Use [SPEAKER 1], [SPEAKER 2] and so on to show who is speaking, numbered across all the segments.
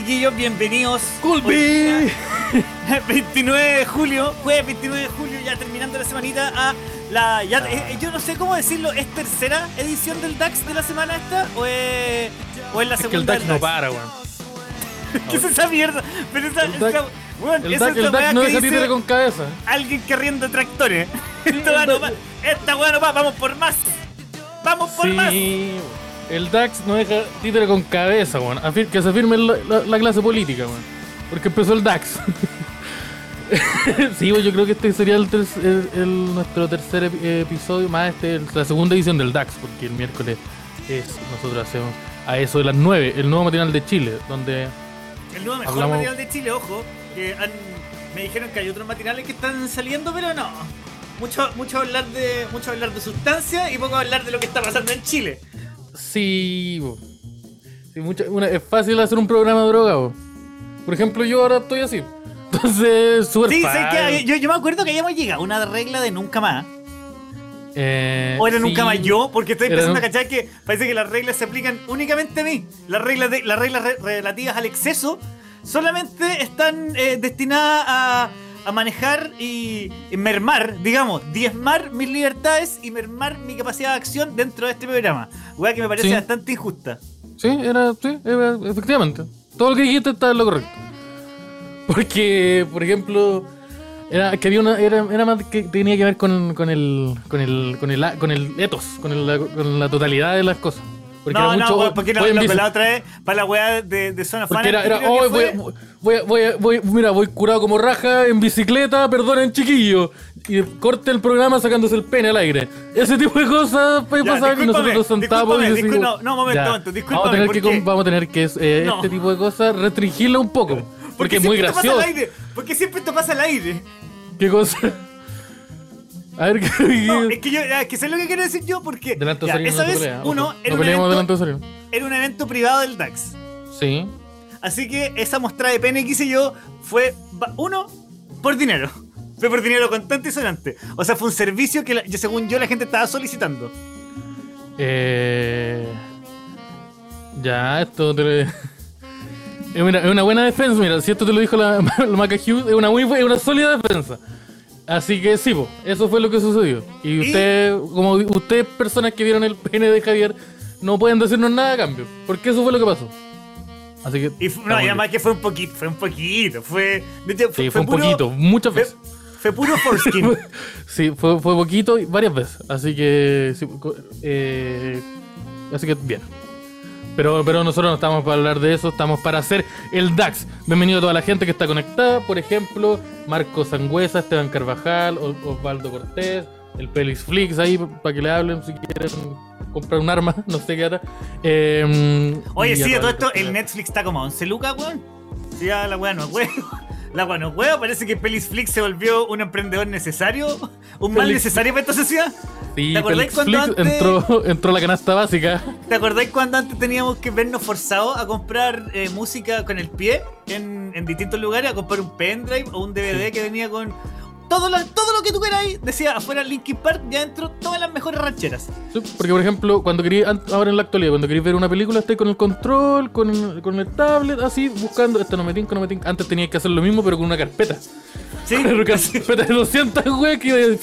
[SPEAKER 1] ¿cómo están chiquillos? Bienvenidos.
[SPEAKER 2] ¡Culpi!
[SPEAKER 1] 29 de julio, jueves 29 de julio, ya terminando la semanita a la. Ya, eh, yo no sé cómo decirlo, ¿es tercera edición del DAX de la semana esta? ¿O es, o es la
[SPEAKER 2] Es que el
[SPEAKER 1] segunda?
[SPEAKER 2] DAX
[SPEAKER 1] del
[SPEAKER 2] no para, weón.
[SPEAKER 1] ¿Qué es esa mierda? Pero esa,
[SPEAKER 2] El DAX-
[SPEAKER 1] esa- weón,
[SPEAKER 2] El
[SPEAKER 1] esa
[SPEAKER 2] DAX,
[SPEAKER 1] es la
[SPEAKER 2] DAX no
[SPEAKER 1] que dice
[SPEAKER 2] con cabeza.
[SPEAKER 1] alguien que arrienda tractores. Weá no
[SPEAKER 2] DAX-
[SPEAKER 1] va, esta weá no va, vamos por más. Vamos por más.
[SPEAKER 2] El DAX no deja títere con cabeza, weón. Afir- que se firme la, la- la clase política, weón. Porque empezó el DAX. sí, yo creo que este sería el, ter- el- el- nuestro tercer epi- episodio, más este, la segunda edición del DAX, porque el miércoles es, nosotros hacemos a eso de las 9, el nuevo material de Chile, donde
[SPEAKER 1] El nuevo mejor
[SPEAKER 2] Hablamos-
[SPEAKER 1] material de Chile, ojo, que han- me dijeron que hay otros materiales que están saliendo, pero no. Mucho, mucho hablar de mucho hablar de sustancia y poco hablar de lo que está pasando en Chile.
[SPEAKER 2] Sí, bo. Sí, mucha- una- es fácil hacer un programa de droga, bo. Por ejemplo, yo ahora estoy así. Entonces, súper
[SPEAKER 1] Sí, que yo, yo me acuerdo que habíamos llegado a una regla de nunca más.
[SPEAKER 2] Eh,
[SPEAKER 1] O era
[SPEAKER 2] sí.
[SPEAKER 1] nunca más yo, porque estoy empezando a cachar que parece que las reglas se aplican únicamente a mí. Las reglas, de, las reglas re- relativas al exceso solamente están eh, destinadas a, a manejar y, y mermar, digamos, diezmar mis libertades y mermar mi capacidad de acción dentro de este programa. Weá que me parece
[SPEAKER 2] Sí.
[SPEAKER 1] bastante injusta.
[SPEAKER 2] Sí, era, sí, era- efectivamente. Todo lo que dijiste está en lo correcto. Porque, por ejemplo, era que había una, era, era más que tenía que ver con, con el, con el, con el, con el ethos, con, el- con la totalidad de las cosas. Porque
[SPEAKER 1] no,
[SPEAKER 2] era
[SPEAKER 1] no,
[SPEAKER 2] mucho,
[SPEAKER 1] porque no,
[SPEAKER 2] en
[SPEAKER 1] no,
[SPEAKER 2] bici-
[SPEAKER 1] la otra vez para la weá de, de zona
[SPEAKER 2] Porque
[SPEAKER 1] fan.
[SPEAKER 2] era, era "Oh, voy, voy, voy, voy, mira, voy curado como raja en bicicleta, perdonen chiquillo. Y corte el programa sacándose el pene al aire. Ese tipo de cosas puede pasar y nosotros sentamos y decimos,
[SPEAKER 1] no, no, momento, momento, discúlpame,
[SPEAKER 2] vamos a tener que, vamos a tener que eh,
[SPEAKER 1] No.
[SPEAKER 2] este tipo de cosas restringirla un poco. Porque es muy gracioso.
[SPEAKER 1] al aire? ¿Por qué siempre esto pasa al aire?
[SPEAKER 2] ¿Qué cosa? A ver, ¿qué?
[SPEAKER 1] No, es que yo, es que sé lo que quiero decir yo porque
[SPEAKER 2] Delante de
[SPEAKER 1] ya, esa vez uno
[SPEAKER 2] ojo.
[SPEAKER 1] era,
[SPEAKER 2] No
[SPEAKER 1] un
[SPEAKER 2] delante
[SPEAKER 1] evento, era un evento privado del DAX.
[SPEAKER 2] Sí.
[SPEAKER 1] Así que esa mostrada de pene que hice yo fue, uno, por dinero. Fue por dinero contante y sonante. O sea, fue un servicio que la- yo, según yo la gente estaba solicitando.
[SPEAKER 2] Eh, ya, esto te lo- es, una, es una buena defensa, mira, si esto te lo dijo la, la Maca Hughes, es una muy es una sólida defensa. Así que sí, po, eso fue lo que sucedió. Y usted, como ustedes, personas que vieron el pene de Javier, no pueden decirnos nada a cambio. Porque eso fue lo que pasó. Así que.
[SPEAKER 1] Y, no, y además que fue un poquito, fue un poquito. Fue,
[SPEAKER 2] Sí, fue un
[SPEAKER 1] puro-
[SPEAKER 2] poquito, muchas veces.
[SPEAKER 1] fue puro foreskin.
[SPEAKER 2] sí, fue, fue poquito y varias veces. Así que. sí, eh, así que bien. Pero, pero nosotros no estamos para hablar de eso, estamos para hacer el DAX. Bienvenido a toda la gente que está conectada. Por ejemplo, Marco Sangüesa, Esteban Carvajal, Osvaldo Cortés, el Pelis Flix ahí para que le hablen si quieren comprar un arma, no sé qué hará. Eh,
[SPEAKER 1] Oye,
[SPEAKER 2] y
[SPEAKER 1] sí, de todo esto, el Netflix está como a 11 lucas, weón. Sí, ya la weá no es huevo. La weá no es huevo. Parece que Pelis Flix se volvió un emprendedor necesario. Un mal necesario para esta sociedad.
[SPEAKER 2] Sí,
[SPEAKER 1] ¿te acordáis cuando
[SPEAKER 2] Flix
[SPEAKER 1] antes-
[SPEAKER 2] entró, entró la canasta básica.
[SPEAKER 1] ¿Te acordáis cuando antes teníamos que vernos forzados a comprar eh, música con el pie en, en distintos lugares? A comprar un pendrive o un DVD
[SPEAKER 2] Sí.
[SPEAKER 1] que venía con todo lo, todo lo que tú queráis. Decía afuera Linkin Park, ya dentro todas las mejores rancheras.
[SPEAKER 2] Sí, porque, por ejemplo, cuando queréis, ahora en la actualidad, cuando queréis ver una película, estáis con el control, con con el tablet, así, buscando, esto no me tinca, no me tinca. Antes teníais que hacer lo mismo, pero con una carpeta.
[SPEAKER 1] Sí,
[SPEAKER 2] Una carpeta de 200 wey que...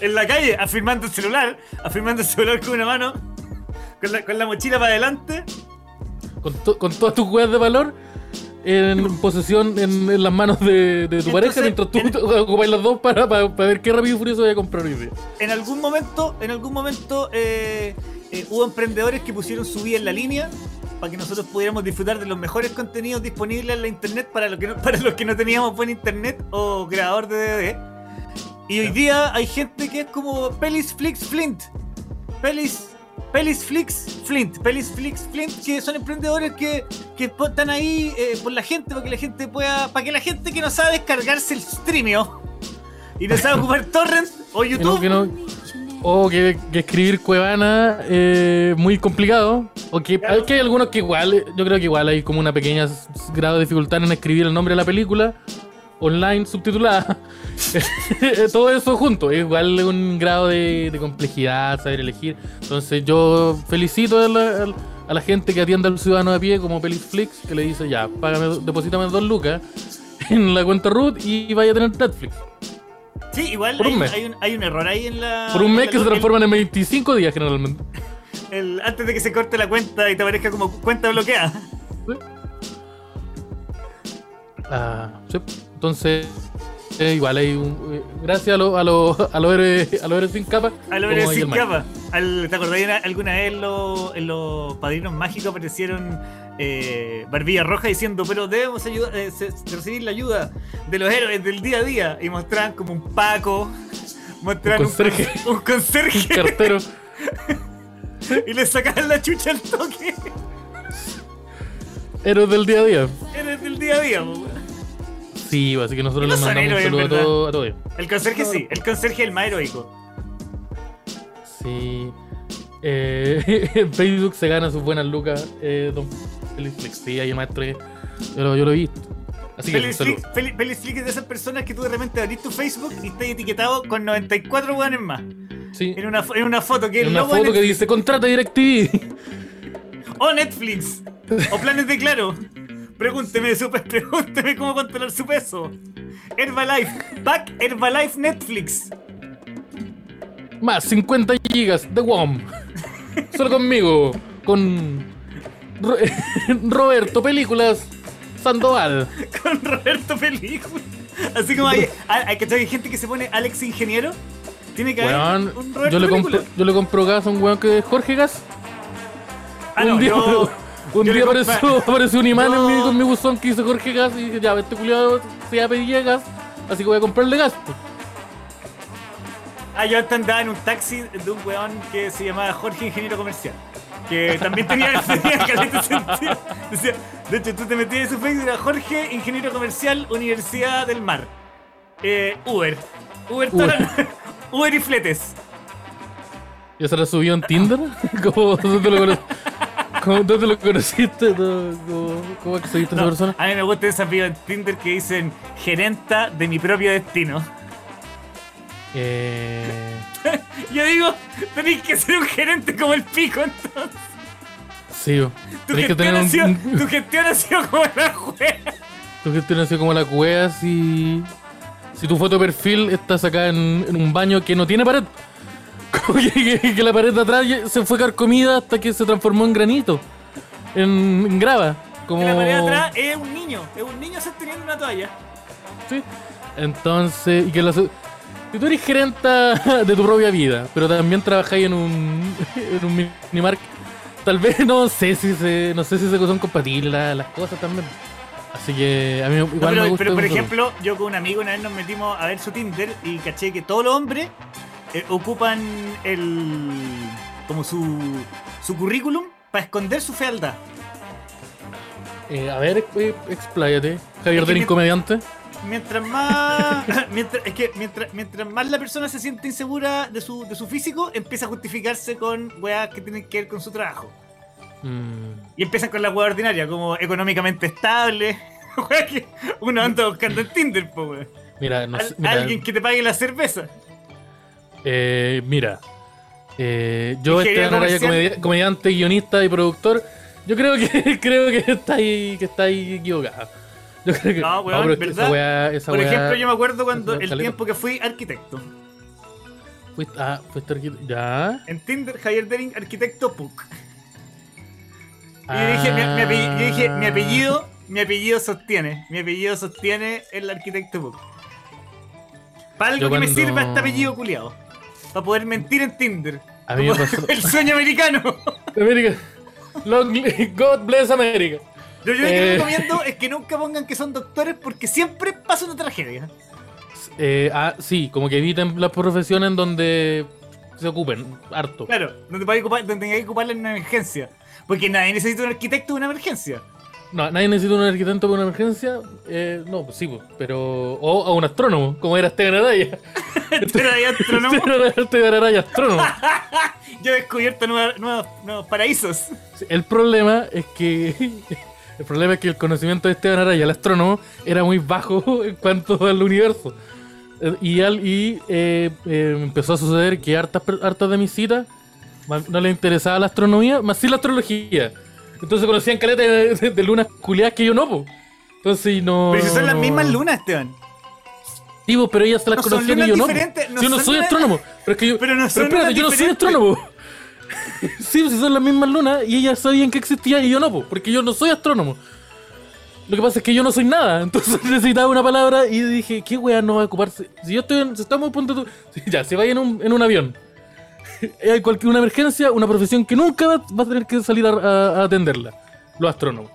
[SPEAKER 1] En la calle, afirmando el celular, afirmando el celular con una mano, con la, con la mochila para adelante.
[SPEAKER 2] con, to- con todas tus weas de valor en posesión en, en las manos de, de tu
[SPEAKER 1] Entonces,
[SPEAKER 2] pareja, mientras tú
[SPEAKER 1] en-
[SPEAKER 2] ocupáis las dos para, para, para ver qué rápido y furioso voy a comprar hoy día.
[SPEAKER 1] En algún momento, en algún momento eh, eh, hubo emprendedores que pusieron su vida en la línea para que nosotros pudiéramos disfrutar de los mejores contenidos disponibles en la internet para los que no, para los que no teníamos buen internet o grabador de DVD. Y hoy día hay gente que es como Pelis Flix Flint. Pelis Pelis Flix Flint, Pelis Flix Flint, que son emprendedores que, que están ahí eh, por la gente, para que la gente pueda, para que la gente que no sabe descargarse el streamio y no sabe ocupar torrent o
[SPEAKER 2] Que no-
[SPEAKER 1] YouTube,
[SPEAKER 2] que no- o que, que escribir Cuevana eh, muy complicado. O que,
[SPEAKER 1] Claro.
[SPEAKER 2] hay algunos que igual, yo creo que igual hay como una pequeña grado de dificultad en escribir el nombre de la película online subtitulada. Todo eso junto, igual un grado de, de complejidad, saber elegir. Entonces yo felicito a la- a la gente que atiende al ciudadano a pie, como Peliflix, que le dice ya, págame, deposítame dos lucas en la cuenta root y vaya a tener Netflix.
[SPEAKER 1] Sí, igual
[SPEAKER 2] un
[SPEAKER 1] hay, un, hay un error ahí en la.
[SPEAKER 2] Por un mes que se transforman en 25 días generalmente.
[SPEAKER 1] el- antes de que se corte la cuenta y te aparezca como cuenta bloqueada.
[SPEAKER 2] Ah, sí. Entonces, eh, igual hay un. eh, gracias a los a los a los héroes, a los héroes sin capa.
[SPEAKER 1] A lo
[SPEAKER 2] como
[SPEAKER 1] menos
[SPEAKER 2] ahí
[SPEAKER 1] sin capa. Al- ¿Te acordás alguna vez en los, en los padrinos mágicos aparecieron eh, Barbilla Roja diciendo, pero debemos ayudar, eh, recibir la ayuda de los héroes del día a día? Y mostraban como un Paco, mostraban
[SPEAKER 2] Un
[SPEAKER 1] un,
[SPEAKER 2] conserje.
[SPEAKER 1] con- un conserje
[SPEAKER 2] Cartero.
[SPEAKER 1] y le sacaban la chucha al toque.
[SPEAKER 2] Héroes del día a día.
[SPEAKER 1] Héroes del día a día.
[SPEAKER 2] Así que nosotros
[SPEAKER 1] No
[SPEAKER 2] les mandamos un saludo a todos. Ellos.
[SPEAKER 1] El conserje sí, el conserje es el más heroico.
[SPEAKER 2] Sí. Eh, en Facebook se gana sus buenas lucas, eh, Don Felix Sí, hay maestro yo lo, yo lo he visto. Así que saludo.
[SPEAKER 1] Flick, es de esas personas que tú de repente abrís tu Facebook y estás etiquetado con 94 weones más.
[SPEAKER 2] Sí.
[SPEAKER 1] En una, en una foto que
[SPEAKER 2] En una foto que dice contrata DirecTV.
[SPEAKER 1] O Netflix. O planes de claro. Pregúnteme, su pe- pregúnteme cómo controlar su peso. Herbalife. Back Herbalife Netflix.
[SPEAKER 2] Más 50 gigas de WOM. Solo conmigo. Con Ro- Roberto Películas Sandoval.
[SPEAKER 1] Con Roberto Película. Así como hay, hay, hay, gente que se pone Alex Ingeniero. Tiene que haber un Roberto
[SPEAKER 2] yo le, compro, yo le compro gas a un weón que es Jorge Gas.
[SPEAKER 1] Ah,
[SPEAKER 2] un
[SPEAKER 1] no,
[SPEAKER 2] día,
[SPEAKER 1] yo-
[SPEAKER 2] un día apareció, apareció un imán en
[SPEAKER 1] Yo-
[SPEAKER 2] mi- con mi buzón que dice Jorge Gas y dije, ya, este culiado se llama pedía gas, así que voy a comprarle gas.
[SPEAKER 1] Ah, yo antes andaba en un taxi de un weón que se llamaba Jorge Ingeniero Comercial. Que también tenía, tenía caleta sentido. Decía, de hecho, tú te metías en su Facebook y era Jorge Ingeniero Comercial, Universidad del Mar. Eh, Uber. Uber,
[SPEAKER 2] Uber.
[SPEAKER 1] Y fletes.
[SPEAKER 2] ¿Ya se la subió en Tinder? ¿Cómo, ¿Dónde lo, cono- cómo- dónde lo conociste? ¿Cómo, cómo, cómo accediste a esa
[SPEAKER 1] No,
[SPEAKER 2] persona?
[SPEAKER 1] a mí me gusta esa bio en Tinder que dicen gerenta de mi propio destino.
[SPEAKER 2] Eh,
[SPEAKER 1] Yo digo, tenéis que ser un gerente como el pico entonces.
[SPEAKER 2] sí.
[SPEAKER 1] Tu
[SPEAKER 2] que
[SPEAKER 1] gestión,
[SPEAKER 2] tener
[SPEAKER 1] ha
[SPEAKER 2] un,
[SPEAKER 1] sido,
[SPEAKER 2] un-
[SPEAKER 1] tu gestión ha sido como la juega.
[SPEAKER 2] tu gestión así como la cueva si, si tu foto de perfil está sacada en, en un baño que no tiene pared. Como que, que- que la pared de atrás se fue carcomida hasta que se transformó en granito, en, en grava. Como...
[SPEAKER 1] Que la pared de atrás es un niño, es un niño sosteniendo una toalla.
[SPEAKER 2] Sí. Entonces, y que la, si tú eres gerenta de tu propia vida, pero también trabajáis en un, en un minimark, tal vez no sé si se, no sé si se son compatibles la- las cosas también. Así que a mí igual
[SPEAKER 1] No, pero,
[SPEAKER 2] me gusta.
[SPEAKER 1] pero, por ejemplo, yo con un amigo una vez nos metimos a ver su Tinder y caché que todos los hombres eh, ocupan el como su, su currículum para esconder su fealdad.
[SPEAKER 2] Eh, a ver, eh, expláyate. Javier
[SPEAKER 1] Es que
[SPEAKER 2] del Incomediante.
[SPEAKER 1] Mientras más. mientras, es que mientras, mientras más la persona se siente insegura de su, de su físico, empieza a justificarse con weas que tienen que ver con su trabajo.
[SPEAKER 2] Mm,
[SPEAKER 1] Y empiezan con la wea ordinaria, como económicamente estable. Wea que uno anda buscando en Tinder, po, wea.
[SPEAKER 2] mira, no
[SPEAKER 1] Al-
[SPEAKER 2] sé, mira,
[SPEAKER 1] Alguien que te pague la cerveza.
[SPEAKER 2] Eh, mira. Eh, yo,
[SPEAKER 1] comercial.
[SPEAKER 2] comedi- comediante, guionista y productor, yo creo que creo que está ahí, que está ahí equivocado. Yo creo que
[SPEAKER 1] No, weón,
[SPEAKER 2] que
[SPEAKER 1] ¿verdad?
[SPEAKER 2] esa weá, esa
[SPEAKER 1] Por
[SPEAKER 2] weá-
[SPEAKER 1] ejemplo, yo me acuerdo cuando el
[SPEAKER 2] caleta.
[SPEAKER 1] tiempo que fui arquitecto.
[SPEAKER 2] Fuiste, ah, fuiste arquitecto. Ya.
[SPEAKER 1] En Tinder, Javier Dering, arquitecto PUC. Y
[SPEAKER 2] Ah.
[SPEAKER 1] dije, mi, mi apellido, yo dije, mi apellido, mi apellido sostiene. Mi apellido sostiene el arquitecto PUC. Para algo
[SPEAKER 2] Yo
[SPEAKER 1] que me sirva este apellido culiado. Para poder mentir en Tinder.
[SPEAKER 2] A mí me pasó-
[SPEAKER 1] El sueño americano.
[SPEAKER 2] God bless America.
[SPEAKER 1] Yo, yo lo
[SPEAKER 2] Eh.
[SPEAKER 1] que recomiendo es que nunca pongan que son doctores porque siempre pasa una tragedia.
[SPEAKER 2] Eh, ah, sí, como que eviten las profesiones en donde se ocupen, harto.
[SPEAKER 1] Claro, donde, a ocupar- donde tenga que ocuparla en una emergencia. Porque nadie necesita un arquitecto de una emergencia.
[SPEAKER 2] No, nadie necesita un arquitecto para una emergencia. Eh, no, pues sí, pues, pero. O a un astrónomo, como era Esteban Araya.
[SPEAKER 1] Pero hay astrónomo.
[SPEAKER 2] Esteban Araya, astrónomo.
[SPEAKER 1] Yo he descubierto nuevas- nuevos, nuevos paraísos.
[SPEAKER 2] El problema es que. El problema es que el conocimiento de Esteban Araya, el astrónomo, era muy bajo en cuanto al universo. Eh, Y, al, y eh, eh, empezó a suceder que hartas, hartas de mis citas no les interesaba la astronomía, más sí la astrología. Entonces conocían caletas de, de- de lunas culiadas que yo no, po. Entonces no.
[SPEAKER 1] Pero si son las mismas lunas, Esteban.
[SPEAKER 2] Sí, po, pero ellas se las
[SPEAKER 1] No
[SPEAKER 2] conocían y yo no.
[SPEAKER 1] no
[SPEAKER 2] yo no soy
[SPEAKER 1] lunas-
[SPEAKER 2] astrónomo. Pero es que yo.
[SPEAKER 1] Pero no son
[SPEAKER 2] espérate, yo no soy astrónomo. sí, si son las mismas lunas y ellas sabían que existía y yo no, po, porque yo no soy astrónomo. Lo que pasa es que yo no soy nada, entonces necesitaba una palabra y dije, ¿qué weá no va a ocuparse? Si yo estoy en, si estamos a punto de... si ya, si vaya en un, en un avión, hay cualquier una emergencia, una profesión que nunca va, a tener que salir a, a- a atenderla, los astrónomos.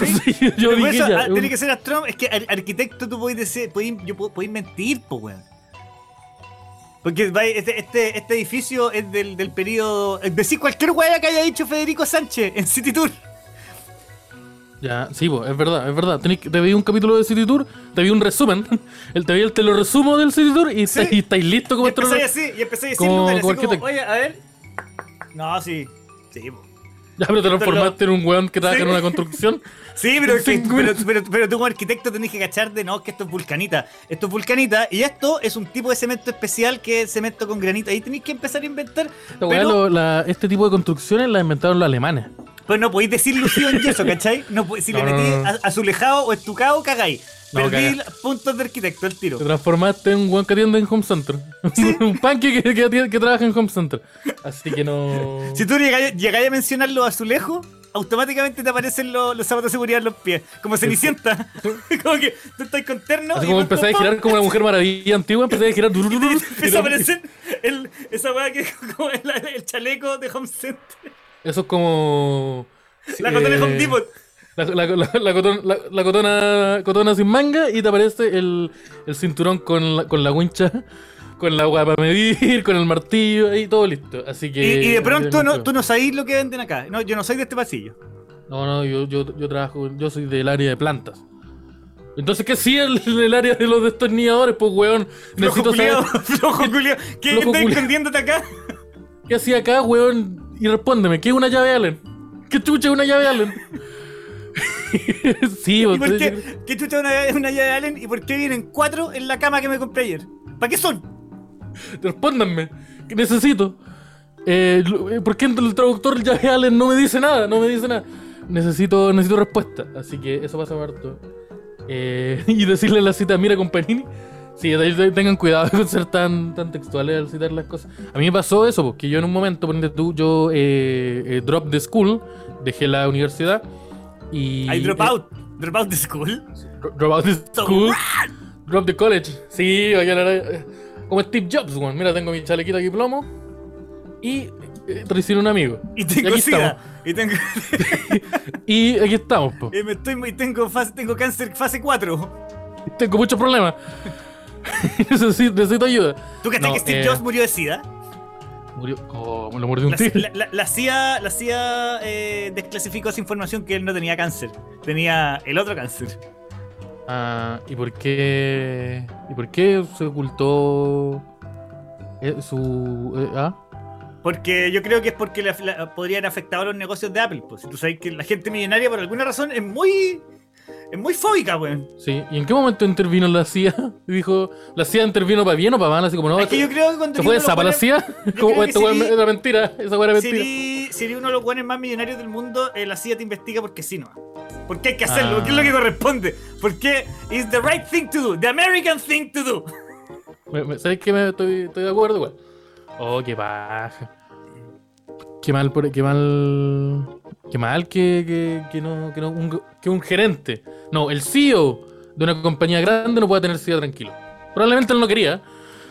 [SPEAKER 2] Entonces, yo dije
[SPEAKER 1] eso,
[SPEAKER 2] ya,
[SPEAKER 1] ah,
[SPEAKER 2] un-
[SPEAKER 1] tiene que ser astrónomo. Es que ar- arquitecto tú podés decir, podés, yo podés mentir, po, weón. Porque este, este, este edificio es del, del periodo. eh, Decir cualquier weá que haya dicho Federico Sánchez en City Tour.
[SPEAKER 2] Ya, sí, po, es verdad, es verdad. Tenés te vi un capítulo de City Tour, te vi un resumen, el, te vi el te lo resumo del City Tour y,
[SPEAKER 1] Sí.
[SPEAKER 2] estáis- y estáis listos como
[SPEAKER 1] Y empecé
[SPEAKER 2] astrónomo.
[SPEAKER 1] así, y empecé a decir
[SPEAKER 2] como-
[SPEAKER 1] números,
[SPEAKER 2] como
[SPEAKER 1] así como,
[SPEAKER 2] arquitecto.
[SPEAKER 1] oye, a ver. No, sí. Sí, po.
[SPEAKER 2] Ya, pero te transformaste en un weón que trabaja
[SPEAKER 1] Sí.
[SPEAKER 2] en una construcción.
[SPEAKER 1] Sí, pero,
[SPEAKER 2] Sí,
[SPEAKER 1] que- pero, pero, pero tú como arquitecto tenés que cachar de no, que esto es vulcanita. Esto es vulcanita y esto es un tipo de cemento especial que es cemento con granito. Ahí tenéis que empezar a inventar. Pero,
[SPEAKER 2] lo- la- este tipo de construcciones las inventaron los alemanes.
[SPEAKER 1] Pero no podéis decir lucido en yeso, ¿cachai? No, si
[SPEAKER 2] No,
[SPEAKER 1] le metís
[SPEAKER 2] no, no.
[SPEAKER 1] azulejado o estucado, cagáis. Perdí puntos de arquitecto al tiro.
[SPEAKER 2] Te transformaste en un weón que atiende en Home Center. un panque que, que, atiende- que trabaja en Home Center. Así que no.
[SPEAKER 1] Si tú llegáis, llegáis a mencionar los azulejos, automáticamente te aparecen los, los zapatos de seguridad en los pies. Como cenicienta. como que tú estás con terno.
[SPEAKER 2] Así
[SPEAKER 1] y
[SPEAKER 2] como empecé a girar como una mujer maravilla antigua, empecé a girar.
[SPEAKER 1] Empieza a aparecer el, esa weá que es como el, el chaleco de Home Center.
[SPEAKER 2] Eso es como.
[SPEAKER 1] La cotona de
[SPEAKER 2] eh,
[SPEAKER 1] Home Depot.
[SPEAKER 2] La, la, la, la cotona, la- la cotona, cotona sin manga y te aparece el, el cinturón con la, con la wincha, con la agua para medir, con el martillo, ahí todo listo. Así
[SPEAKER 1] Y,
[SPEAKER 2] que.
[SPEAKER 1] y de pronto no, tú no sabéis lo que venden acá. No, yo no soy de este pasillo.
[SPEAKER 2] No, no, yo, yo, yo trabajo, yo soy del área de plantas. Entonces, ¿qué sí el, el área de los destornilladores? Pues, weón,
[SPEAKER 1] Flojo
[SPEAKER 2] necesito
[SPEAKER 1] culiao,
[SPEAKER 2] saber
[SPEAKER 1] flojo culiao. ¿Qué
[SPEAKER 2] Flojo
[SPEAKER 1] estás
[SPEAKER 2] culiao.
[SPEAKER 1] escondiéndote acá?
[SPEAKER 2] qué hacía acá, weón, y respóndeme, ¿qué es una llave Allen? ¿Qué chucha es una llave Allen? sí,
[SPEAKER 1] ¿Y por qué? ¿Qué chucha es una, una llave Allen? ¿Y por qué vienen cuatro en la cama que me compré ayer? ¿Para qué son?
[SPEAKER 2] Respóndanme, que necesito. Eh, eh, ¿Por qué el traductor llave Allen no me dice nada? No me dice nada. Necesito, necesito respuesta. Así que eso pasa harto. Eh, y decirle la cita, mira compañini. Sí, tengan cuidado con ser tan, tan textuales al citar las cosas. A mí me pasó eso, porque yo en un momento, ponte tú, yo eh, eh, drop the school, dejé la universidad y...
[SPEAKER 1] I drop
[SPEAKER 2] eh,
[SPEAKER 1] out. Drop out the school.
[SPEAKER 2] dro- drop out the school. Drop the college. Sí, la- como Steve Jobs, weón. Mira, tengo mi chalequito aquí plomo. Y eh, traicioné a un amigo.
[SPEAKER 1] Y tengo
[SPEAKER 2] aquí
[SPEAKER 1] sida. Y tengo,
[SPEAKER 2] Y aquí estamos, po.
[SPEAKER 1] y me estoy, y tengo, fase, tengo cáncer fase 4.
[SPEAKER 2] Tengo muchos problemas. necesito, necesito ayuda.
[SPEAKER 1] ¿Tú cachai
[SPEAKER 2] No,
[SPEAKER 1] que Steve
[SPEAKER 2] eh,
[SPEAKER 1] Jobs murió de sida?
[SPEAKER 2] Murió. Oh, lo mordió un
[SPEAKER 1] La,
[SPEAKER 2] tigre.
[SPEAKER 1] la- la- la CIA, la CIA eh, desclasificó esa información que él no tenía cáncer. Tenía el otro cáncer.
[SPEAKER 2] Ah, ¿y por qué. ¿Y por qué se ocultó. eh, su. eh, ah?
[SPEAKER 1] Porque yo creo que es porque la- podrían afectar a los negocios de Apple. Pues tú sabes que la gente millonaria por alguna razón es muy. Es muy fóbica, weón.
[SPEAKER 2] Sí. ¿Y en qué momento intervino la CIA? Dijo. ¿La CIA intervino para bien o para mal? Así como no.
[SPEAKER 1] es que yo creo que cuando
[SPEAKER 2] ¿Se fue zapa la CIA? Como esta era mentira. Esa weá era mentira.
[SPEAKER 1] si eres uno de los buenos más millonarios del mundo, eh, la CIA te investiga porque sí, no. Porque hay que hacerlo,
[SPEAKER 2] Ah.
[SPEAKER 1] porque es lo que corresponde. Porque it's the right thing to do, the American thing to do.
[SPEAKER 2] ¿Sabes que me estoy, estoy de acuerdo igual? Oh, qué paja. Qué mal, por- qué mal. Qué mal que, que, que no, que, no un, que un gerente, no, el CEO de una compañía grande no pueda tener SIDA tranquilo. Probablemente él no quería.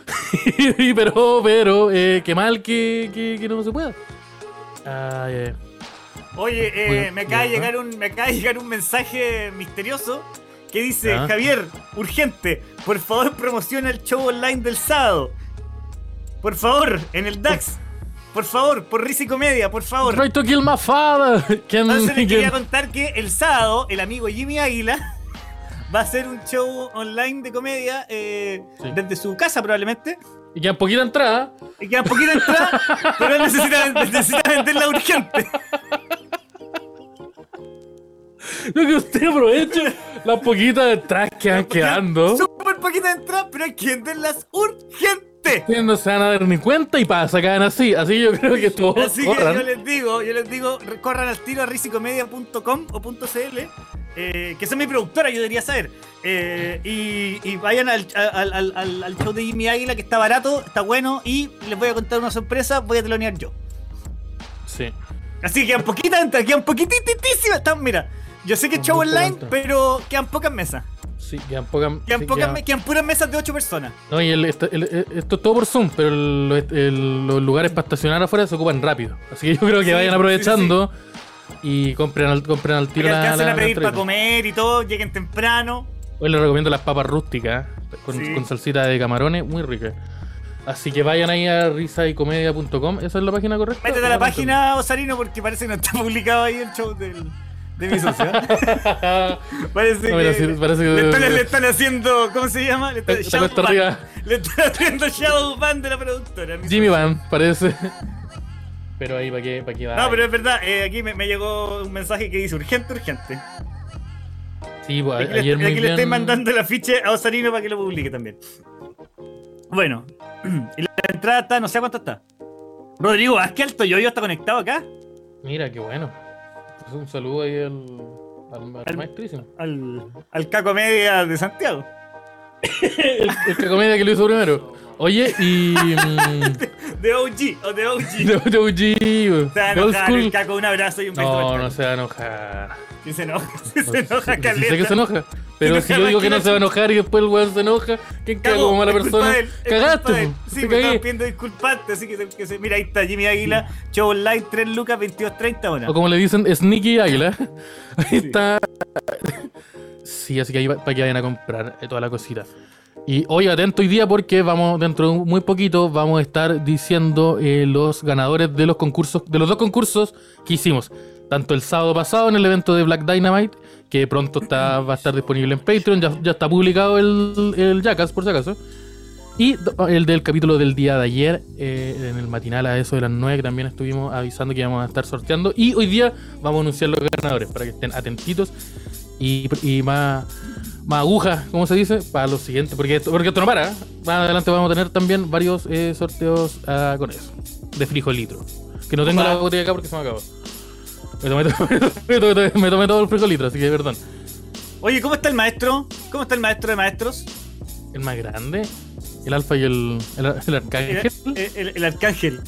[SPEAKER 2] pero, pero, eh, qué mal que, no se pueda. Ay, ay.
[SPEAKER 1] Oye, eh, me, acaba de llegar un, me acaba de llegar un mensaje misterioso que dice. Javier, urgente, por favor promociona el show online del sábado. Por favor, en el DAX. Por favor, por Risa y Comedia, por favor.
[SPEAKER 2] Try to kill my father. ¿Quién-
[SPEAKER 1] Entonces les quería contar que el sábado el amigo Jimmy Águila va a hacer un show online de comedia eh,
[SPEAKER 2] Sí.
[SPEAKER 1] desde su casa probablemente.
[SPEAKER 2] Y quedan poquita entrada.
[SPEAKER 1] Y queda poquita entrada, pero él necesita, necesita venderla urgente.
[SPEAKER 2] Lo que usted aproveche las poquitas entradas que van quedando.
[SPEAKER 1] Súper poquita entrada, pero hay que venderlas urgente. ¡Viste!
[SPEAKER 2] Ustedes no se van a dar ni cuenta y pasa, caen así. Así yo creo que todos
[SPEAKER 1] Así que yo les digo, yo les digo, corran al tiro a risicomedia.com o .cl, eh, que es mi productora, yo debería saber. Eh, y, y vayan al, al, al- show de Jimmy Águila, que está barato, está bueno, y les voy a contar una sorpresa, voy a telonear yo.
[SPEAKER 2] Sí.
[SPEAKER 1] Así que quedan poquitas entradas, quedan poquititísimas. Están, mira, yo sé que es show online, pero quedan pocas mesas.
[SPEAKER 2] Sí, quedan pocas.
[SPEAKER 1] Quedan,
[SPEAKER 2] sí,
[SPEAKER 1] pocas
[SPEAKER 2] quedan-
[SPEAKER 1] me- quedan puras mesas de 8 personas.
[SPEAKER 2] No, y el- esto, el- el- esto es todo por Zoom, pero los lugares para estacionar afuera se ocupan rápido. Así que yo creo que
[SPEAKER 1] Sí,
[SPEAKER 2] vayan aprovechando y compren al, compren al tiro la,
[SPEAKER 1] alcancen
[SPEAKER 2] la-
[SPEAKER 1] a pedir para comer y todo, lleguen temprano.
[SPEAKER 2] Hoy les recomiendo las papas rústicas con,
[SPEAKER 1] Sí.
[SPEAKER 2] con salsita de camarones, muy ricas. Así que vayan ahí a risaycomedia.com. ¿Esa es la página correcta?
[SPEAKER 1] Métete a la página, Osarino, porque parece que no está publicado ahí el show del, de mi socio. parece,
[SPEAKER 2] No,
[SPEAKER 1] que,
[SPEAKER 2] parece que-
[SPEAKER 1] le, están, le están haciendo, ¿cómo se llama? Le están, shadow
[SPEAKER 2] arriba.
[SPEAKER 1] Le haciendo shadow ban de la productora.
[SPEAKER 2] Jimmy. Van, parece. Pero ahí, ¿para qué, para qué va?
[SPEAKER 1] No, pero es verdad, eh, aquí me, me llegó un mensaje que dice urgente, urgente.
[SPEAKER 2] Sí, pues,
[SPEAKER 1] Aquí, le,
[SPEAKER 2] ayer
[SPEAKER 1] aquí
[SPEAKER 2] muy
[SPEAKER 1] le
[SPEAKER 2] bien...
[SPEAKER 1] estoy mandando el afiche a Osarino para que lo publique también. Bueno, y la entrada está, no sé cuánto está. Rodrigo, haz que alto yo, yo está conectado acá.
[SPEAKER 2] Mira, qué bueno. Un saludo ahí al, al, al.
[SPEAKER 1] Al, al Caco Media de Santiago.
[SPEAKER 2] El, el que comedia que lo hizo primero. Oye, y...
[SPEAKER 1] De OG, o de OG.
[SPEAKER 2] de, OG,
[SPEAKER 1] Se va a enojar el Caco, un abrazo y un beso.
[SPEAKER 2] No, no se va a enojar.
[SPEAKER 1] Sí se enoja, sí se enoja, caleta.
[SPEAKER 2] sé que se enoja. Pero si yo digo que no se va a enojar y después el weón se enoja, ¿quién
[SPEAKER 1] Cago,
[SPEAKER 2] como mala persona? Cagaste.
[SPEAKER 1] Sí, me estaba pidiendo disculparte, así que, se, mira, ahí está Jimmy Águila, show online, 3 lucas, 22.30 ahora.
[SPEAKER 2] O como le dicen, Sneaky Águila. Ahí está. Sí, así que ahí para que vayan a comprar eh, toda la cosita. Y hoy atento hoy día porque vamos, dentro de muy poquito, vamos a estar diciendo eh, los ganadores de los concursos, de los dos concursos que hicimos. Tanto el sábado pasado en el evento de Black Dynamite, que pronto está, va a estar disponible en Patreon, ya, está publicado el, el Jackass, por si acaso. Y el del capítulo del día de ayer, eh, en el matinal a eso de las 9, que también estuvimos avisando que íbamos a estar sorteando. Y hoy día vamos a anunciar los ganadores para que estén atentitos y, y más, más agujas, ¿cómo se dice? Para los siguientes, porque esto, porque esto no para. ¿eh? Más adelante vamos a tener también varios eh, sorteos ah, con eso, de frijolitro. Que no tengo la botella acá porque se me acabó. Me tomé, me tomé- me tomé todo el frijolitro, así que perdón.
[SPEAKER 1] Oye, ¿cómo está el maestro? ¿Cómo está el maestro de maestros?
[SPEAKER 2] El más grande, el alfa y el, el, el
[SPEAKER 1] El,
[SPEAKER 2] arcángel.
[SPEAKER 1] el- el- el arcángel.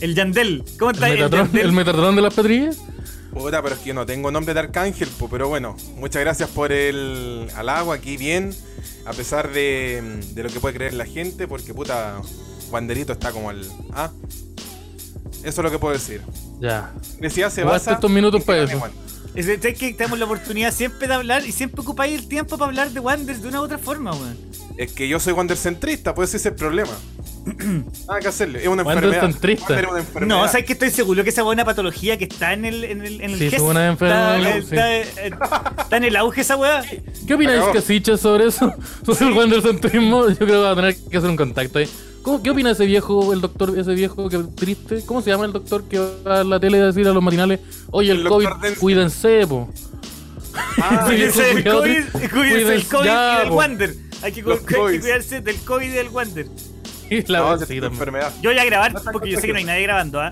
[SPEAKER 1] El Yandel. ¿Cómo está
[SPEAKER 2] El
[SPEAKER 1] el,
[SPEAKER 2] Metatron,
[SPEAKER 1] Yandel?
[SPEAKER 2] el Metatron de las Petrillas.
[SPEAKER 3] Puta, pero es que yo no tengo nombre de arcángel, po, pero bueno, muchas gracias por el halago aquí bien, a pesar de, de lo que puede creer la gente, porque puta, Wanderito está como el... Ah, eso es lo que puedo decir.
[SPEAKER 2] Ya.
[SPEAKER 3] Decía se
[SPEAKER 2] Jugaste
[SPEAKER 3] basa...
[SPEAKER 2] estos minutos para eso.
[SPEAKER 1] Es que tenemos la oportunidad siempre de hablar y siempre ocupáis el tiempo para hablar de Wanderers de una u otra forma, weón.
[SPEAKER 3] Es que yo soy wandercentrista, pues ese es el problema. Nada que hacerle, es una enfermedad.
[SPEAKER 2] Wandercentrista.
[SPEAKER 3] Wander es una enfermedad.
[SPEAKER 1] No, sabes que estoy seguro que esa buena patología que está en el, en el, en el
[SPEAKER 2] Sí, es una enfermedad,
[SPEAKER 1] está,
[SPEAKER 2] sí.
[SPEAKER 1] está- eh, está en el auge esa weá.
[SPEAKER 2] ¿Qué opináis. Casicha, sobre eso? Sobre el wandercentrismo. Yo creo que va a tener que hacer un contacto ahí. ¿Cómo- ¿Qué opina ese viejo, el doctor, ese viejo que triste? ¿Cómo se llama el doctor que va a la tele a decir a los matinales, oye, el,
[SPEAKER 3] El
[SPEAKER 2] COVID,
[SPEAKER 3] Denzel.
[SPEAKER 2] cuídense, po?
[SPEAKER 3] Ah,
[SPEAKER 1] Cuídense del
[SPEAKER 2] cuidado,
[SPEAKER 1] COVID,
[SPEAKER 2] cuídense
[SPEAKER 1] cuídense del COVID
[SPEAKER 2] ya,
[SPEAKER 1] y del
[SPEAKER 2] po.
[SPEAKER 1] Wander. Hay que, hay cuidarse del COVID y del Wander.
[SPEAKER 2] Y la
[SPEAKER 3] no,
[SPEAKER 2] sí,
[SPEAKER 3] enfermedad.
[SPEAKER 1] Yo voy a grabar
[SPEAKER 3] No
[SPEAKER 1] porque yo sé que no hay nadie grabando, ¿ah?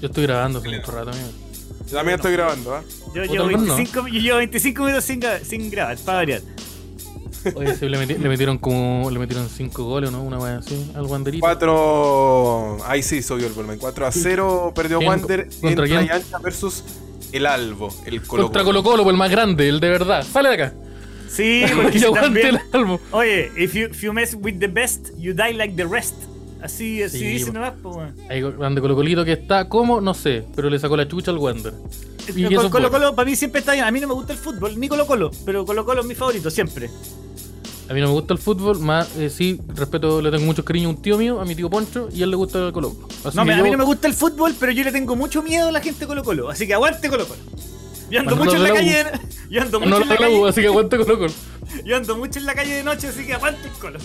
[SPEAKER 2] Yo estoy grabando hace mucho rato, amigo.
[SPEAKER 3] Yo también estoy grabando, ¿ah?
[SPEAKER 1] Yo llevo
[SPEAKER 2] tal vez no.
[SPEAKER 1] 25, yo llevo 25 minutos sin, sin grabar, para variar.
[SPEAKER 2] Oye, sí, le, meti- le metieron como. Le metieron 5 goles, ¿no? Una wea así, al Wanderito.
[SPEAKER 3] 4. Ahí sí subió el volumen. 4 a 0 perdió
[SPEAKER 2] ¿Quién?
[SPEAKER 3] Wander en
[SPEAKER 2] ¿Contra quién?
[SPEAKER 3] Playa Ancha versus el Albo, el Colo
[SPEAKER 2] Contra Colo Colo, pues el más grande, el de verdad. Sale de acá.
[SPEAKER 1] Sí, porque si
[SPEAKER 2] aguante
[SPEAKER 1] también...
[SPEAKER 2] el albo.
[SPEAKER 1] Oye, if you, if you mess with the best, you die like the rest. Así, así
[SPEAKER 2] Sí,
[SPEAKER 1] dice
[SPEAKER 2] po.
[SPEAKER 1] nomás, pues, weón.
[SPEAKER 2] Ahí grande Colo Colito que está como, no sé, pero le sacó la chucha al Wander. Y
[SPEAKER 1] Colo
[SPEAKER 2] bueno.
[SPEAKER 1] Colo, para mí siempre está bien. A mí no me gusta el fútbol, ni Colo Colo, pero Colo Colo es mi favorito, siempre.
[SPEAKER 2] A mí no me gusta el fútbol, más eh, sí, respeto, le tengo mucho cariño a un tío mío, a mi tío Poncho, y a él le gusta el Colo Colo. Así
[SPEAKER 1] No,
[SPEAKER 2] que
[SPEAKER 1] a
[SPEAKER 2] yo-
[SPEAKER 1] mí no me gusta el fútbol, pero yo le tengo mucho miedo a la gente de Colo Colo. Así que aguante Colo Colo. Yo ando
[SPEAKER 2] Cuando
[SPEAKER 1] mucho en la
[SPEAKER 2] de
[SPEAKER 1] calle.
[SPEAKER 2] la
[SPEAKER 1] Yo ando mucho
[SPEAKER 2] lo
[SPEAKER 1] en la
[SPEAKER 2] hago,
[SPEAKER 1] calle.
[SPEAKER 2] así que aguante Colo Colo.
[SPEAKER 1] Yo ando mucho en la calle de noche, así que aguante el Colo.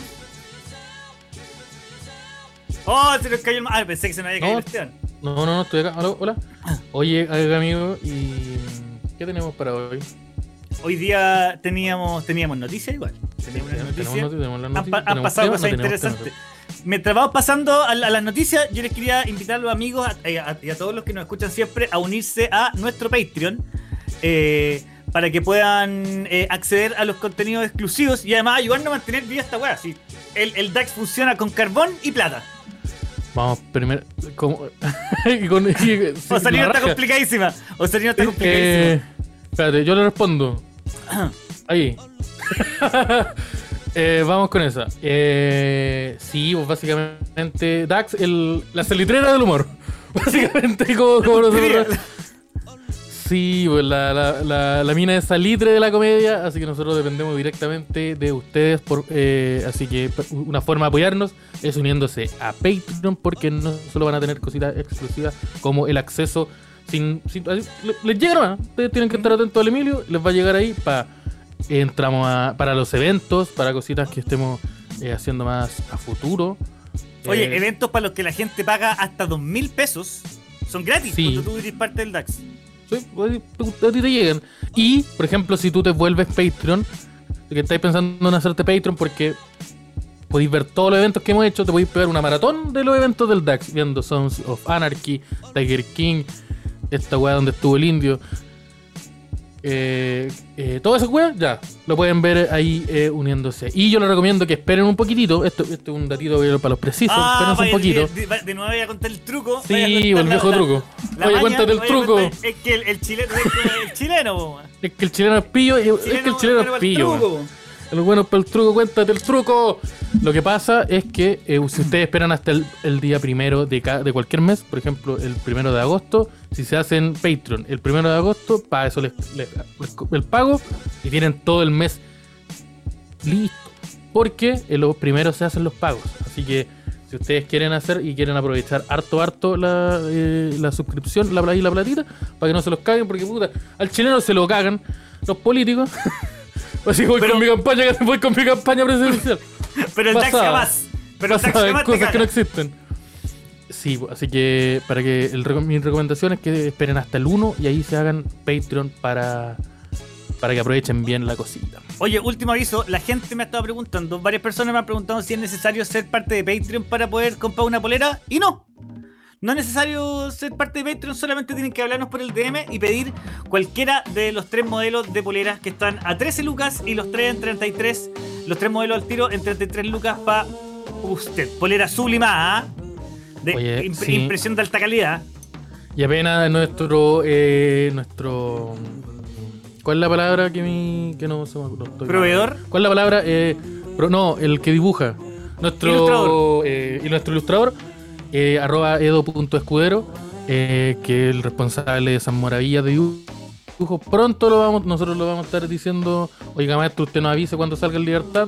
[SPEAKER 1] Oh, se nos cayó el. Ah, pensé que se me había caído
[SPEAKER 2] No.
[SPEAKER 1] el Esteban.
[SPEAKER 2] No, no, no, estoy acá. Hola, hola. Oye, eh, amigo, ¿y qué tenemos para hoy?
[SPEAKER 1] Hoy día teníamos, teníamos noticias igual. Teníamos una
[SPEAKER 2] Tenemos
[SPEAKER 1] noticia.
[SPEAKER 2] noticias, tenemos
[SPEAKER 1] Han,
[SPEAKER 2] noticias,
[SPEAKER 1] pa- han
[SPEAKER 2] tenemos
[SPEAKER 1] pasado cosas
[SPEAKER 2] no tenemos
[SPEAKER 1] interesantes. mientras vamos pasando a, la- a las noticias, yo les quería invitar a los amigos a- y a, todos los que nos escuchan siempre a unirse a nuestro Patreon. eh, para que puedan eh, acceder a los contenidos exclusivos y además ayudarnos a mantener viva esta weá. Sí, el, el DAX funciona con carbón y plata.
[SPEAKER 2] Vamos primero. ¿cómo? y con, y- sí,
[SPEAKER 1] O
[SPEAKER 2] la
[SPEAKER 1] está complicadísima. O sea, está complicadísima.
[SPEAKER 2] Eh, espérate, yo le respondo. Ahí. Eh, vamos con esa. Eh, sí, pues básicamente Dax, el, la salitrera del humor. Básicamente como, como nosotros. Sí, pues la, la, la, la mina es salitre de la comedia, así que nosotros dependemos directamente de ustedes. Por, eh, así que una forma de apoyarnos es uniéndose a Patreon porque no solo van a tener cositas exclusivas como el acceso sin... sin- le- les llega nomás. Ustedes tienen que estar atentos al Emilio, les va a llegar ahí para... entramos a, para los eventos, para cositas que estemos eh, haciendo más a futuro.
[SPEAKER 1] Oye,
[SPEAKER 2] Eh,
[SPEAKER 1] eventos para los que la gente paga hasta dos mil pesos son gratis
[SPEAKER 2] Sí.
[SPEAKER 1] cuando tú eres parte del DAX.
[SPEAKER 2] Sí, a ti te llegan. Y, por ejemplo, si tú te vuelves Patreon, que estáis pensando en hacerte Patreon porque podéis ver todos los eventos que hemos hecho, te podéis pegar una maratón de los eventos del DAX, viendo Sons of Anarchy, Tiger King, esta weá donde estuvo el indio. Eh, eh, toda esa weá, ya, lo pueden ver ahí eh, uniéndose. Y yo les recomiendo que esperen un poquitito. Esto, esto es un datito para los precisos. esperen un poquito.
[SPEAKER 1] De, de- de nuevo voy a contar el truco.
[SPEAKER 2] Sí, el viejo
[SPEAKER 1] la-
[SPEAKER 2] truco.
[SPEAKER 1] la
[SPEAKER 2] Oye, cuéntate el truco.
[SPEAKER 1] contar- Es que el, el chileno, es que el chileno, po.
[SPEAKER 2] Es que el chileno es pillo. Es que el chileno es pillo.
[SPEAKER 1] truco.
[SPEAKER 2] El bueno para el truco, cuéntate el truco. Lo que pasa es que eh, si ustedes esperan hasta el, día primero de, de cualquier mes, por ejemplo, el primero de agosto, si se hacen Patreon el primero de agosto, para eso les, les- el pago y tienen todo el mes listo. Porque en los primeros se hacen los pagos. Así que si ustedes quieren hacer y quieren aprovechar harto, harto la, eh, la suscripción, la, y la platita, para que no se los caguen, porque puta, al chileno se lo cagan los políticos. Así que voy
[SPEAKER 1] Pero-
[SPEAKER 2] con mi campaña, voy con mi campaña presidencial.
[SPEAKER 1] Pero el DAX jamás. Pero el DAX te
[SPEAKER 2] cosas que no existen. Sí, así que para que el, mi recomendación es que esperen hasta el 1 y ahí se hagan Patreon para, para que aprovechen bien la cosita.
[SPEAKER 1] Oye, último aviso, la gente me ha estado preguntando, varias personas me han preguntado si es necesario ser parte de Patreon para poder comprar una polera y no. No es necesario ser parte de Patreon, solamente tienen que hablarnos por el DM y pedir cualquiera de los tres modelos de poleras que están a 13 lucas y los tres en 33, los tres modelos al tiro en 33 lucas para usted. Polera sublimada, ¿ah? de
[SPEAKER 2] Oye,
[SPEAKER 1] imp-
[SPEAKER 2] sí.
[SPEAKER 1] impresión de alta calidad.
[SPEAKER 2] Y apenas nuestro. Eh, nuestro ¿Cuál es la palabra que mi. que no se me estoy-
[SPEAKER 1] Proveedor.
[SPEAKER 2] ¿Cuál es la palabra? Eh, pro- no, el que dibuja. Nuestro.
[SPEAKER 1] Ilustrador.
[SPEAKER 2] eh, y nuestro ilustrador. Eh, arroba edo.escudero. eh, que es el responsable de esas maravillas de dibujo. Pronto lo vamos, nosotros lo vamos a estar diciendo. Oiga, maestro, usted nos avise cuando salga el libertad.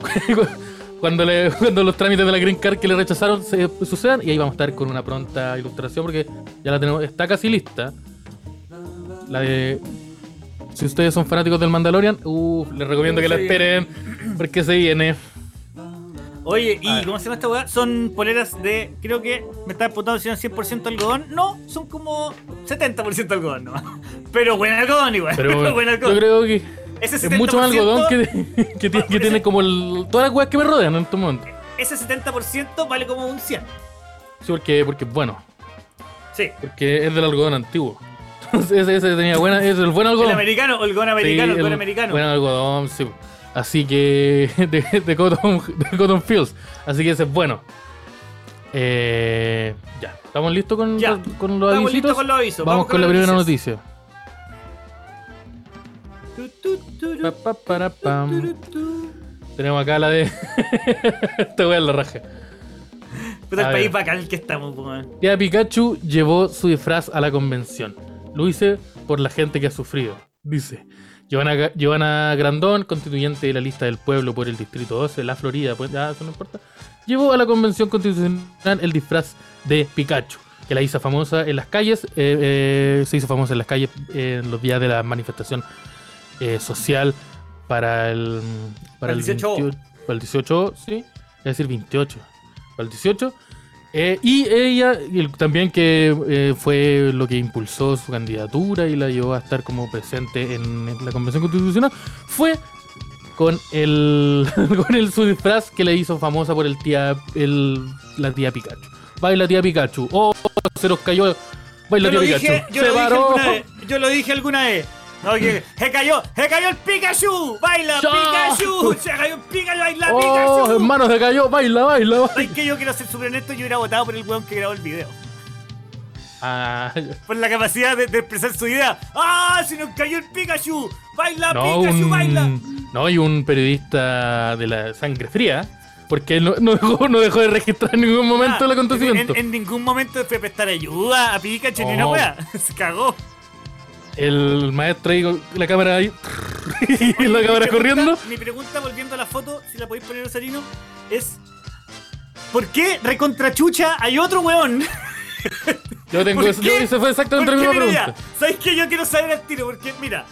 [SPEAKER 2] cuando, le- cuando los trámites de la Green Card que le rechazaron se sucedan. Y ahí vamos a estar con una pronta ilustración porque ya la tenemos. Está casi lista. La de. Si ustedes son fanáticos del Mandalorian, uff, les recomiendo que la esperen. Porque se viene.
[SPEAKER 1] Oye, ¿y
[SPEAKER 2] ver.
[SPEAKER 1] cómo se llama esta weá? Son poleras de. Creo que me está apuntando si eran 100% algodón. No, son como 70% algodón nomás. Pero buen algodón igual.
[SPEAKER 2] Pero
[SPEAKER 1] buen
[SPEAKER 2] yo
[SPEAKER 1] algodón.
[SPEAKER 2] creo que
[SPEAKER 1] Ese
[SPEAKER 2] es mucho más
[SPEAKER 1] 70%,
[SPEAKER 2] algodón que, que, tiene, que tiene como el, todas las weas que me rodean en este momento.
[SPEAKER 1] Ese 70% vale como un 100.
[SPEAKER 2] Sí, porque, porque bueno,
[SPEAKER 1] Sí.
[SPEAKER 2] porque es del algodón antiguo. Entonces ese, ese tenía buena, es el buen
[SPEAKER 1] El
[SPEAKER 2] algodón.
[SPEAKER 1] americano, algodón americano,
[SPEAKER 2] Sí,
[SPEAKER 1] algodón
[SPEAKER 2] el
[SPEAKER 1] americano.
[SPEAKER 2] Buen algodón, sí. Así que. De, de Cotton, de Cotton Fields. Así que ese es bueno. Eh, ya. ¿Estamos listos con,
[SPEAKER 1] Ya.
[SPEAKER 2] los- con los
[SPEAKER 1] Estamos listos con los avisos.
[SPEAKER 2] Vamos, con, la primera
[SPEAKER 1] noticias.
[SPEAKER 2] noticia. Pa, pa. Tenemos acá la de. Esta wea es la raja.
[SPEAKER 1] Puta,
[SPEAKER 2] A
[SPEAKER 1] el país bacán que estamos, man.
[SPEAKER 2] Ya Pikachu llevó su disfraz a la convención. Lo hice por la gente que ha sufrido. Dice. Giovanna, Giovanna Grandón, constituyente de la lista del pueblo por el distrito 12, la Florida, pues ya eso no importa. Llevó a la convención constitucional el disfraz de Pikachu, que la hizo famosa en las calles, eh, eh, se hizo famosa en las calles eh, en los días de la manifestación eh, social para el para
[SPEAKER 1] El 18.
[SPEAKER 2] 28 para el 18, sí, es decir 28, para el 18 eh, y ella y el- también que eh, fue lo que impulsó su candidatura y la llevó a estar como presente en la convención constitucional fue con el con el su disfraz que le hizo famosa por el tía el, la tía Pikachu. Baila tía Pikachu. Oh, se nos cayó. Baila
[SPEAKER 1] Yo
[SPEAKER 2] tía Pikachu.
[SPEAKER 1] dije, yo,
[SPEAKER 2] se
[SPEAKER 1] lo dije
[SPEAKER 2] paró.
[SPEAKER 1] vez, yo lo dije alguna vez. No, que- se cayó, se cayó el Pikachu, baila
[SPEAKER 2] Ya.
[SPEAKER 1] Pikachu, se cayó el Pikachu, baila
[SPEAKER 2] Oh,
[SPEAKER 1] Pikachu.
[SPEAKER 2] hermano, se cayó. Baila, baila, baila.
[SPEAKER 1] ¿Sabes que yo quiero ser súper honesto? Yo hubiera votado por el weón que grabó el video.
[SPEAKER 2] Ah,
[SPEAKER 1] Por la capacidad de, de expresar su idea. ¡Ah! ¡Se nos cayó el Pikachu! ¡Baila
[SPEAKER 2] no,
[SPEAKER 1] Pikachu, baila!
[SPEAKER 2] no, y un periodista de la sangre fría. Porque él no, no dejó, no dejó de registrar en ningún momento el
[SPEAKER 1] Ah,
[SPEAKER 2] acontecimiento.
[SPEAKER 1] En, en ningún momento fue a prestar ayuda a Pikachu ni una wea. Se cagó.
[SPEAKER 2] El maestro ahí con la cámara ahí. y la cámara
[SPEAKER 1] pregunta-
[SPEAKER 2] corriendo.
[SPEAKER 1] Mi pregunta, volviendo a la foto, si la podéis poner, Osarino, es. ¿Por qué recontrachucha hay otro weón?
[SPEAKER 2] Yo tengo
[SPEAKER 1] ¿Por
[SPEAKER 2] eso. Yo fue exactamente la misma pregunta.
[SPEAKER 1] ¿Sabes qué? Yo quiero saber al tiro, porque mira,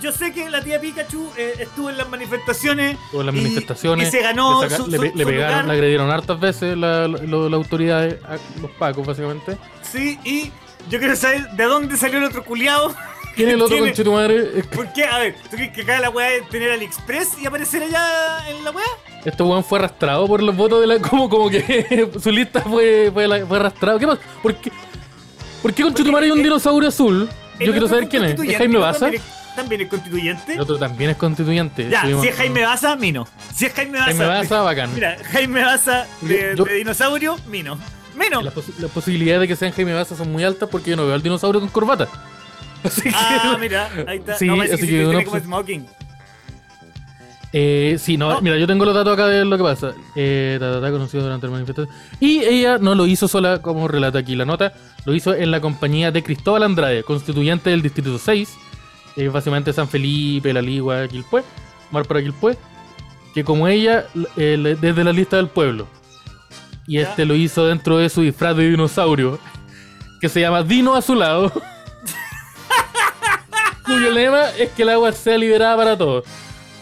[SPEAKER 1] yo sé que la tía Pikachu eh, estuvo en las manifestaciones.
[SPEAKER 2] Tuvo las
[SPEAKER 1] y-
[SPEAKER 2] manifestaciones.
[SPEAKER 1] Y, se ganó
[SPEAKER 2] le, saca-
[SPEAKER 1] su,
[SPEAKER 2] le,
[SPEAKER 1] su-
[SPEAKER 2] pegaron,
[SPEAKER 1] lugar.
[SPEAKER 2] le agredieron hartas veces la, la, la autoridad, eh, los pacos, básicamente.
[SPEAKER 1] Sí, y yo quiero saber de dónde salió el otro culiao.
[SPEAKER 2] ¿Quién es el otro
[SPEAKER 1] ¿Tiene-
[SPEAKER 2] conche tu madre?
[SPEAKER 1] ¿Por qué? A ver, ¿tú crees que acá la weá es tener AliExpress y aparecer allá en la weá?
[SPEAKER 2] Este weón fue arrastrado por los votos de la. Como, como que su lista fue, fue, arrastrado. ¿Qué pasa? ¿Por qué, ¿Por qué con Chetumare hay un dinosaurio azul? Yo quiero saber quién es. ¿Es Jaime. Baza?
[SPEAKER 1] También es- constituyente.
[SPEAKER 2] El otro también es constituyente.
[SPEAKER 1] Ya,
[SPEAKER 2] Estuvimos-
[SPEAKER 1] si es Jaime Baza, Mino. Si es Jaime Baza.
[SPEAKER 2] Jaime Baza, bacán.
[SPEAKER 1] Mira, Jaime Baza de,
[SPEAKER 2] Yo-
[SPEAKER 1] de dinosaurio, Mino. Mino.
[SPEAKER 2] Las, posi- las posibilidades de que sean Jaime Baza son muy altas porque yo no veo al dinosaurio con corbata. Así que.
[SPEAKER 1] Ah, mira, ahí está.
[SPEAKER 2] Sí,
[SPEAKER 1] no,
[SPEAKER 2] así
[SPEAKER 1] que, tiene como
[SPEAKER 2] opción-
[SPEAKER 1] smoking.
[SPEAKER 2] Eh, sí, no,
[SPEAKER 1] No.
[SPEAKER 2] mira, yo tengo los datos acá de lo que pasa. Eh, conocido durante la manifestación. Y ella no lo hizo sola, como relata aquí la nota, lo hizo en la compañía de Cristóbal Andrade, constituyente del Distrito 6, eh, básicamente San Felipe, La Ligua, Quilpué, Mar para Quilpué, que como ella, eh, desde la lista del pueblo. Y
[SPEAKER 1] Ya.
[SPEAKER 2] este lo hizo dentro de su disfraz de dinosaurio, que se llama Dino Azulado. cuyo lema es que el agua sea liberada para todos.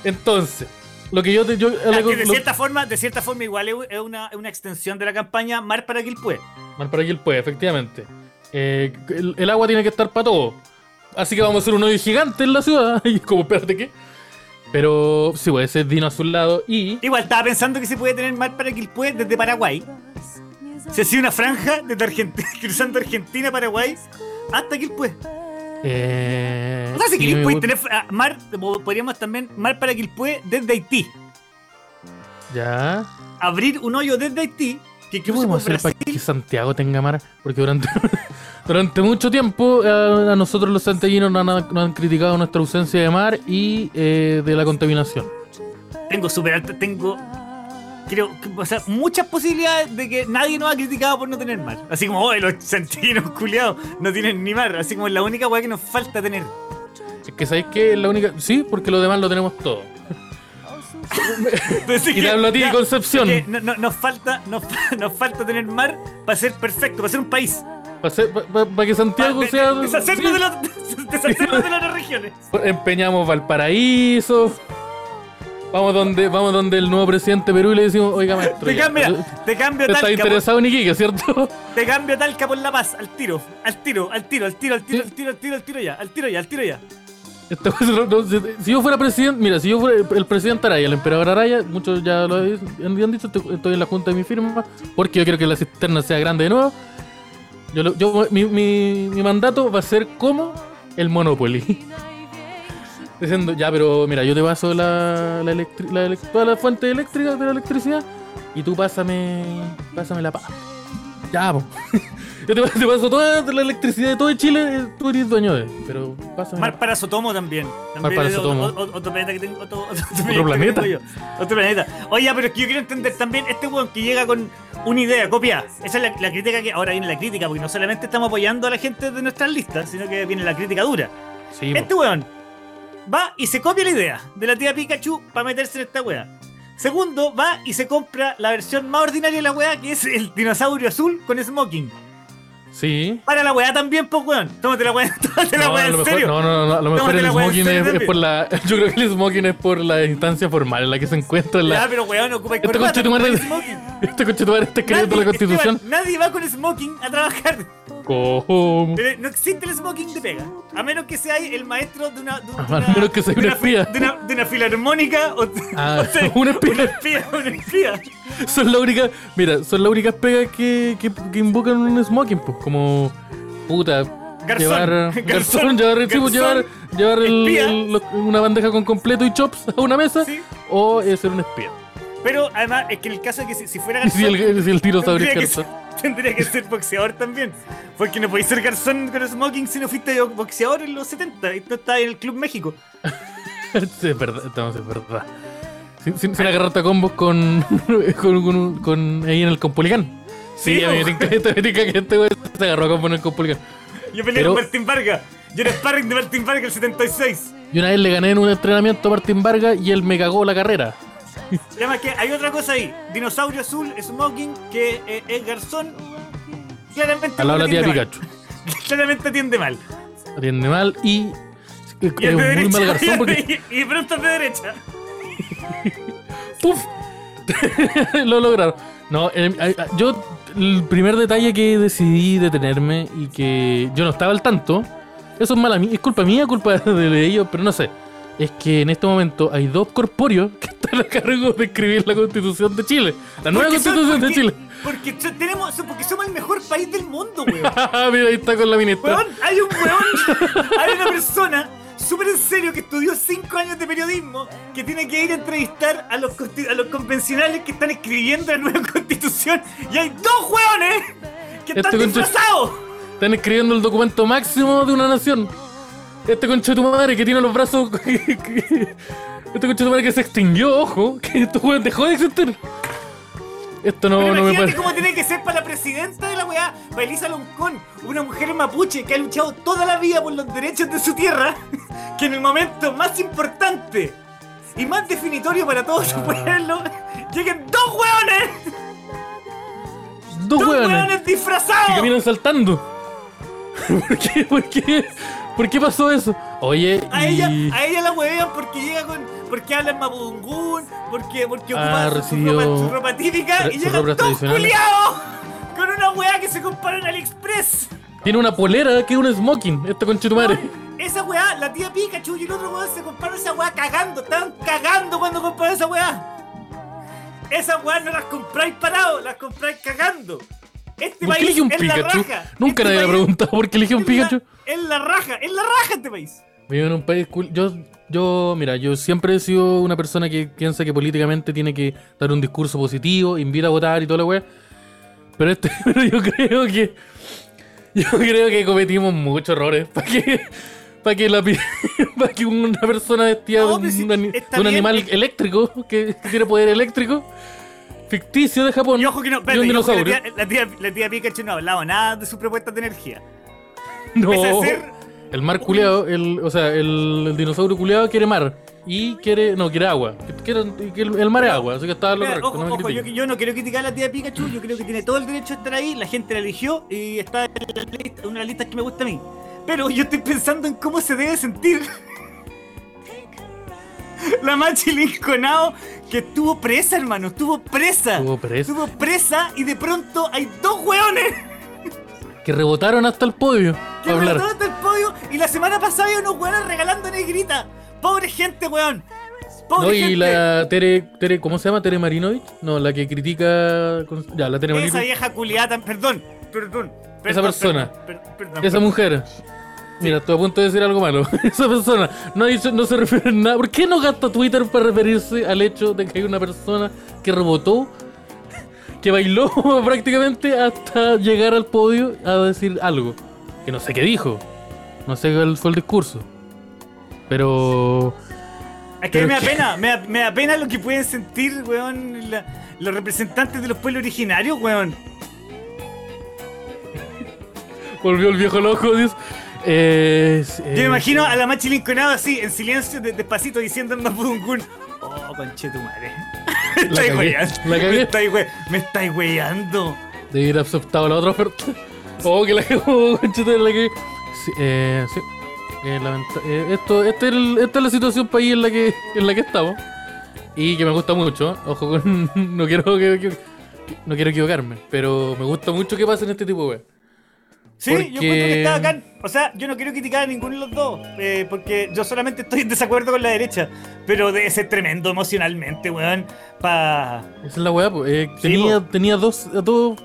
[SPEAKER 2] Entonces, lo que yo te. Yo, lo-
[SPEAKER 1] que de
[SPEAKER 2] lo-
[SPEAKER 1] cierta forma, de cierta forma igual es una, es una extensión de la campaña Mar para Quilpue.
[SPEAKER 2] Mar para Quilpué, efectivamente. Eh, el, el agua tiene que estar para todo. Así que vamos a hacer un hoyo gigante en la ciudad. Y como, espérate, ¿qué? Pero sí, puede ser Dino Azulado y.
[SPEAKER 1] Igual estaba pensando que se puede tener Mar para Quilpue desde Paraguay. Se hacía una franja desde Argentina, cruzando Argentina, Paraguay, hasta Quilpue.
[SPEAKER 2] Eh,
[SPEAKER 1] O sea, si queréis podéis tener ah, mar, podríamos también Mar para Quilpue desde Haití.
[SPEAKER 2] Ya.
[SPEAKER 1] Abrir un hoyo desde Haití que
[SPEAKER 2] ¿Qué podemos hacer para que Santiago tenga mar? Porque durante, durante mucho tiempo eh, a nosotros los santiaguinos nos han, nos han criticado nuestra ausencia de mar y eh, de la contaminación.
[SPEAKER 1] Tengo súper alta, tengo. Creo, que, o sea, muchas posibilidades de que nadie nos ha criticado por no tener mar. Así como, oh, los santiaguinos culiados no tienen ni mar. Así como es la única weá que nos falta tener.
[SPEAKER 2] Es que sabéis que es la única. Sí, porque lo demás lo tenemos todo. Y te hablo a ti,
[SPEAKER 1] ya,
[SPEAKER 2] Concepción.
[SPEAKER 1] es que no- no- nos, falta, nos, nos falta tener mar para ser perfecto, para ser un país.
[SPEAKER 2] Para que Santiago
[SPEAKER 1] Pa- de-
[SPEAKER 2] sea.
[SPEAKER 1] de- deshacernos,
[SPEAKER 2] sí.
[SPEAKER 1] de, los- deshacernos de las regiones.
[SPEAKER 2] Empeñamos Valparaíso. Vamos donde, vamos donde el nuevo presidente de Perú y le decimos, oiga maestro.
[SPEAKER 1] Te
[SPEAKER 2] ya,
[SPEAKER 1] cambia,
[SPEAKER 2] eh,
[SPEAKER 1] te
[SPEAKER 2] cambia
[SPEAKER 1] Talca. Estás
[SPEAKER 2] interesado por... en Iquique, ¿cierto?
[SPEAKER 1] Te cambia Talca por La Paz, al tiro, al tiro, al tiro, al tiro, al tiro, ¿Sí? al tiro, al tiro, al tiro ya, al tiro ya, al tiro ya.
[SPEAKER 2] si yo fuera presidente, mira, si yo fuera el presidente Araya, el emperador Araya, muchos ya lo han dicho, estoy en la junta de mi firma, porque yo quiero que la cisterna sea grande de nuevo. Yo, yo mi, mi, mi mandato va a ser como el Monopoly. Diciendo, ya, pero mira, yo te paso la, la, la toda la fuente eléctrica de la electricidad y tú pásame, pásame la paz. Ya, po. Yo te, paso- te paso toda la electricidad de todo Chile, eh, tú eres dueño de. Pero pásame.
[SPEAKER 1] Mar para Sotomo también. también
[SPEAKER 2] Mar para Sotomo.
[SPEAKER 1] Otro, otro- otro planeta que tengo. Otro, otro
[SPEAKER 2] ¿Otro planeta?
[SPEAKER 1] yo. Otro planeta. Oye, pero es que yo quiero entender también este weón que llega con una idea, copia. Esa es la, la crítica que. Ahora viene la crítica, porque no solamente estamos apoyando a la gente de nuestras listas, sino que viene la crítica dura.
[SPEAKER 2] Sí, po.
[SPEAKER 1] Este weón va y se copia la idea de la tía Pikachu para meterse en esta wea. Segundo, va y se compra la versión más ordinaria de la wea, que es el dinosaurio azul con smoking.
[SPEAKER 2] Sí.
[SPEAKER 1] Para la wea también, pues weón. Tómate la wea, tómate la
[SPEAKER 2] No, lo
[SPEAKER 1] en
[SPEAKER 2] mejor,
[SPEAKER 1] serio.
[SPEAKER 2] no, no, no, a lo mejor el smoking es, por la. Yo creo que el smoking es por la instancia formal en la que se encuentra en
[SPEAKER 1] Ya,
[SPEAKER 2] la.
[SPEAKER 1] pero weón, ocupa
[SPEAKER 2] Este
[SPEAKER 1] corbata,
[SPEAKER 2] conchetumare-
[SPEAKER 1] no ocupa smoking.
[SPEAKER 2] Este conchetumare está escribiendo la constitución.
[SPEAKER 1] Esteban, nadie va con smoking a trabajar. Pero no existe el smoking de pega. A menos que sea el maestro de una. De, de
[SPEAKER 2] A menos que sea
[SPEAKER 1] de
[SPEAKER 2] un
[SPEAKER 1] una fi-
[SPEAKER 2] espía.
[SPEAKER 1] De una, de una filarmónica o,
[SPEAKER 2] Ah,
[SPEAKER 1] o sea,
[SPEAKER 2] un espía.
[SPEAKER 1] Un espía, un espía.
[SPEAKER 2] Son las únicas, mira, son las únicas pegas que, que, que invocan un smoking, pues, como puta.
[SPEAKER 1] Garzón.
[SPEAKER 2] llevar
[SPEAKER 1] Garzón.
[SPEAKER 2] garzón, llevar, pues,
[SPEAKER 1] Garzón.
[SPEAKER 2] llevar, llevar el- el- una bandeja con completo y chops a una mesa
[SPEAKER 1] Sí.
[SPEAKER 2] o eh, ser un espía.
[SPEAKER 1] Pero además, es que el caso de que si, si fuera
[SPEAKER 2] si
[SPEAKER 1] garzón.
[SPEAKER 2] el, si el es
[SPEAKER 1] tendría, que
[SPEAKER 2] garzón.
[SPEAKER 1] tendría que ser boxeador también. Porque no podéis ser garzón con smoking si no fuiste boxeador en los 70 y no estás en el Club México.
[SPEAKER 2] Sí, es verdad, estamos es verdad. Sin, sin, sin agarrarte a combos con, con, con, con- ahí en el Compolicán. Sí,
[SPEAKER 1] Sí,
[SPEAKER 2] a mí me tinca que este güey se agarró a combo en el Compolicán.
[SPEAKER 1] Yo peleé
[SPEAKER 2] Pero-
[SPEAKER 1] con Martín Vargas. Yo era sparring de Martín Vargas el 76.
[SPEAKER 2] Y una vez le gané en un entrenamiento a Martín Vargas y él me cagó la carrera.
[SPEAKER 1] Y además que hay otra cosa ahí. Dinosaurio azul, smoking, que eh, es garzón. Claramente
[SPEAKER 2] de la tía
[SPEAKER 1] atiende mal.
[SPEAKER 2] Pikachu.
[SPEAKER 1] Claramente atiende mal.
[SPEAKER 2] Atiende mal y.
[SPEAKER 1] Y
[SPEAKER 2] Es
[SPEAKER 1] de
[SPEAKER 2] muy
[SPEAKER 1] derecha.
[SPEAKER 2] mal garzón porque.
[SPEAKER 1] y, y pronto de derecha.
[SPEAKER 2] ¡Puf! Lo lograron. No, eh, eh, yo. El primer detalle que decidí detenerme y que yo no estaba al tanto. Eso es mala mía, es culpa mía, culpa de ellos, pero no sé. Es que en este momento hay dos corpóreos que están a cargo de escribir la constitución de Chile. La nueva
[SPEAKER 1] Porque son-
[SPEAKER 2] constitución de Chile.
[SPEAKER 1] Porque tenemos, porque somos el mejor país del mundo, weón.
[SPEAKER 2] Mira, ahí está con la ministra.
[SPEAKER 1] Weón, hay un weón, hay una persona súper en serio que estudió 5 años de periodismo que tiene que ir a entrevistar a los, a los convencionales que están escribiendo la nueva constitución y hay dos weones que están
[SPEAKER 2] Este
[SPEAKER 1] disfrazados.
[SPEAKER 2] Están escribiendo el documento máximo de una nación. Este conche de tu madre que tiene los brazos. este conche de tu madre que se extinguió, ojo. Que esto weón dejó de existir. Esto no,
[SPEAKER 1] Pero
[SPEAKER 2] no me puede.
[SPEAKER 1] cómo tiene que ser para la presidenta de la weá, para Elisa Loncón, una mujer mapuche que ha luchado toda la vida por los derechos de su tierra, que en el momento más importante y más definitorio para todo
[SPEAKER 2] Ah.
[SPEAKER 1] su pueblo, lleguen dos hueones,
[SPEAKER 2] Dos
[SPEAKER 1] dos
[SPEAKER 2] hueones
[SPEAKER 1] hueones
[SPEAKER 2] que
[SPEAKER 1] disfrazados.
[SPEAKER 2] caminan saltando. ¿Por qué? ¿Por qué? ¿Por qué pasó eso? Oye,
[SPEAKER 1] A
[SPEAKER 2] y...
[SPEAKER 1] ella, a ella la huevean porque llega con. porque habla en Mapudungún, porque, porque
[SPEAKER 2] Ah,
[SPEAKER 1] ocupa su- ropa, su ropa típica y dos
[SPEAKER 2] tradicionales.
[SPEAKER 1] culiados con una weá que se compara en AliExpress.
[SPEAKER 2] tiene una polera que es un smoking. Conche de tu madre.
[SPEAKER 1] Esa weá, la tía Pikachu y el otro weón se compraron esa weá cagando. Estaban cagando cuando compraron esa weá. Esas weá no las compráis parado, las compráis cagando. Este
[SPEAKER 2] ¿Por qué
[SPEAKER 1] país
[SPEAKER 2] un
[SPEAKER 1] es la
[SPEAKER 2] Pikachu?
[SPEAKER 1] raja.
[SPEAKER 2] Nunca
[SPEAKER 1] Este
[SPEAKER 2] nadie le ha
[SPEAKER 1] país
[SPEAKER 2] preguntado por qué elige un Pikachu.
[SPEAKER 1] Es la raja, es la raja este país.
[SPEAKER 2] Vivo en un país cool. Yo, yo, mira, yo siempre he sido una persona que piensa que políticamente tiene que dar un discurso positivo, invita a votar y toda la weá. Pero este, pero yo creo que. Yo creo que cometimos muchos errores. Para que. Para que, la, pi- pa' que una persona vestida
[SPEAKER 1] No,
[SPEAKER 2] de un,
[SPEAKER 1] si
[SPEAKER 2] de un animal eléctrico, que, que tiene poder eléctrico, ficticio de Japón,
[SPEAKER 1] Y ojo que no, espérate, y ojo que la, tía, la, tía, la tía Pikachu no ha hablado nada de sus propuestas de energía.
[SPEAKER 2] No,
[SPEAKER 1] Pese a ser
[SPEAKER 2] el mar culeado, el, o sea, el, el dinosaurio culeado quiere mar. Y quiere, no, quiere agua. Quiere- el, el mar es agua, así que está lo correcto.
[SPEAKER 1] ojo,
[SPEAKER 2] no me
[SPEAKER 1] ojo, yo, no quiero criticar a la tía Pikachu, yo creo que tiene todo el derecho a estar ahí, la gente la eligió y está en la lista- una de las listas que me gusta a mí. Pero yo estoy pensando en cómo se debe sentir la Machi Lincolnao que estuvo presa, hermano, estuvo presa.
[SPEAKER 2] Estuvo presa.
[SPEAKER 1] Estuvo presa y de pronto hay dos hueones
[SPEAKER 2] Que rebotaron hasta el podio.
[SPEAKER 1] que rebotaron hasta el podio y la semana pasada había unos hueones regalando negrita. Pobre gente, weón. Pobre
[SPEAKER 2] No,
[SPEAKER 1] gente.
[SPEAKER 2] y la Tere, Tere, ¿cómo se llama? Tere Marinovich. No, la que critica. Ya, la Tere
[SPEAKER 1] Esa
[SPEAKER 2] Marinovich.
[SPEAKER 1] vieja culiada, perdón, perdón.
[SPEAKER 2] Esa persona.
[SPEAKER 1] perdón, per- perdón,
[SPEAKER 2] Esa mujer. Mira, estoy a punto de decir algo malo. Esa persona no, dicho- no se refiere a nada. ¿Por qué no gasta Twitter para referirse al hecho de que hay una persona que rebotó, que bailó prácticamente hasta llegar al podio a decir algo? Que no sé qué dijo. No sé cuál fue el discurso. Pero.
[SPEAKER 1] Es que me da pena, me da, me da pena lo que pueden sentir, weón, la- los representantes de los pueblos originarios, weón.
[SPEAKER 2] Volvió el viejo loco, Dios. Eh,
[SPEAKER 1] Yo me imagino a la Machi Lincolnado así, en silencio, de- despacito, diciendo en Mapudungún. Oh, conche tu madre. Me estáis weyando. Me estáis weyando.
[SPEAKER 2] De ir aceptado la otra oferta. Oh, que la cagó, conchete, la que. Sí, eh, sí. Eh, eh, esto, este es el- esta es la situación país en la que en la que estamos. Y que me gusta mucho. Ojo con. No quiero que, que- no quiero equivocarme. Pero me gusta mucho que pasen este tipo de
[SPEAKER 1] Sí, yo encuentro que está bacán. O sea, yo no quiero criticar a ninguno de los dos, eh, porque yo solamente estoy en desacuerdo con la derecha. Pero debe ser tremendo emocionalmente, weón. Pa.
[SPEAKER 2] Esa es la weá. Eh,
[SPEAKER 1] Sí,
[SPEAKER 2] tenía,
[SPEAKER 1] po.
[SPEAKER 2] tenía dos, dos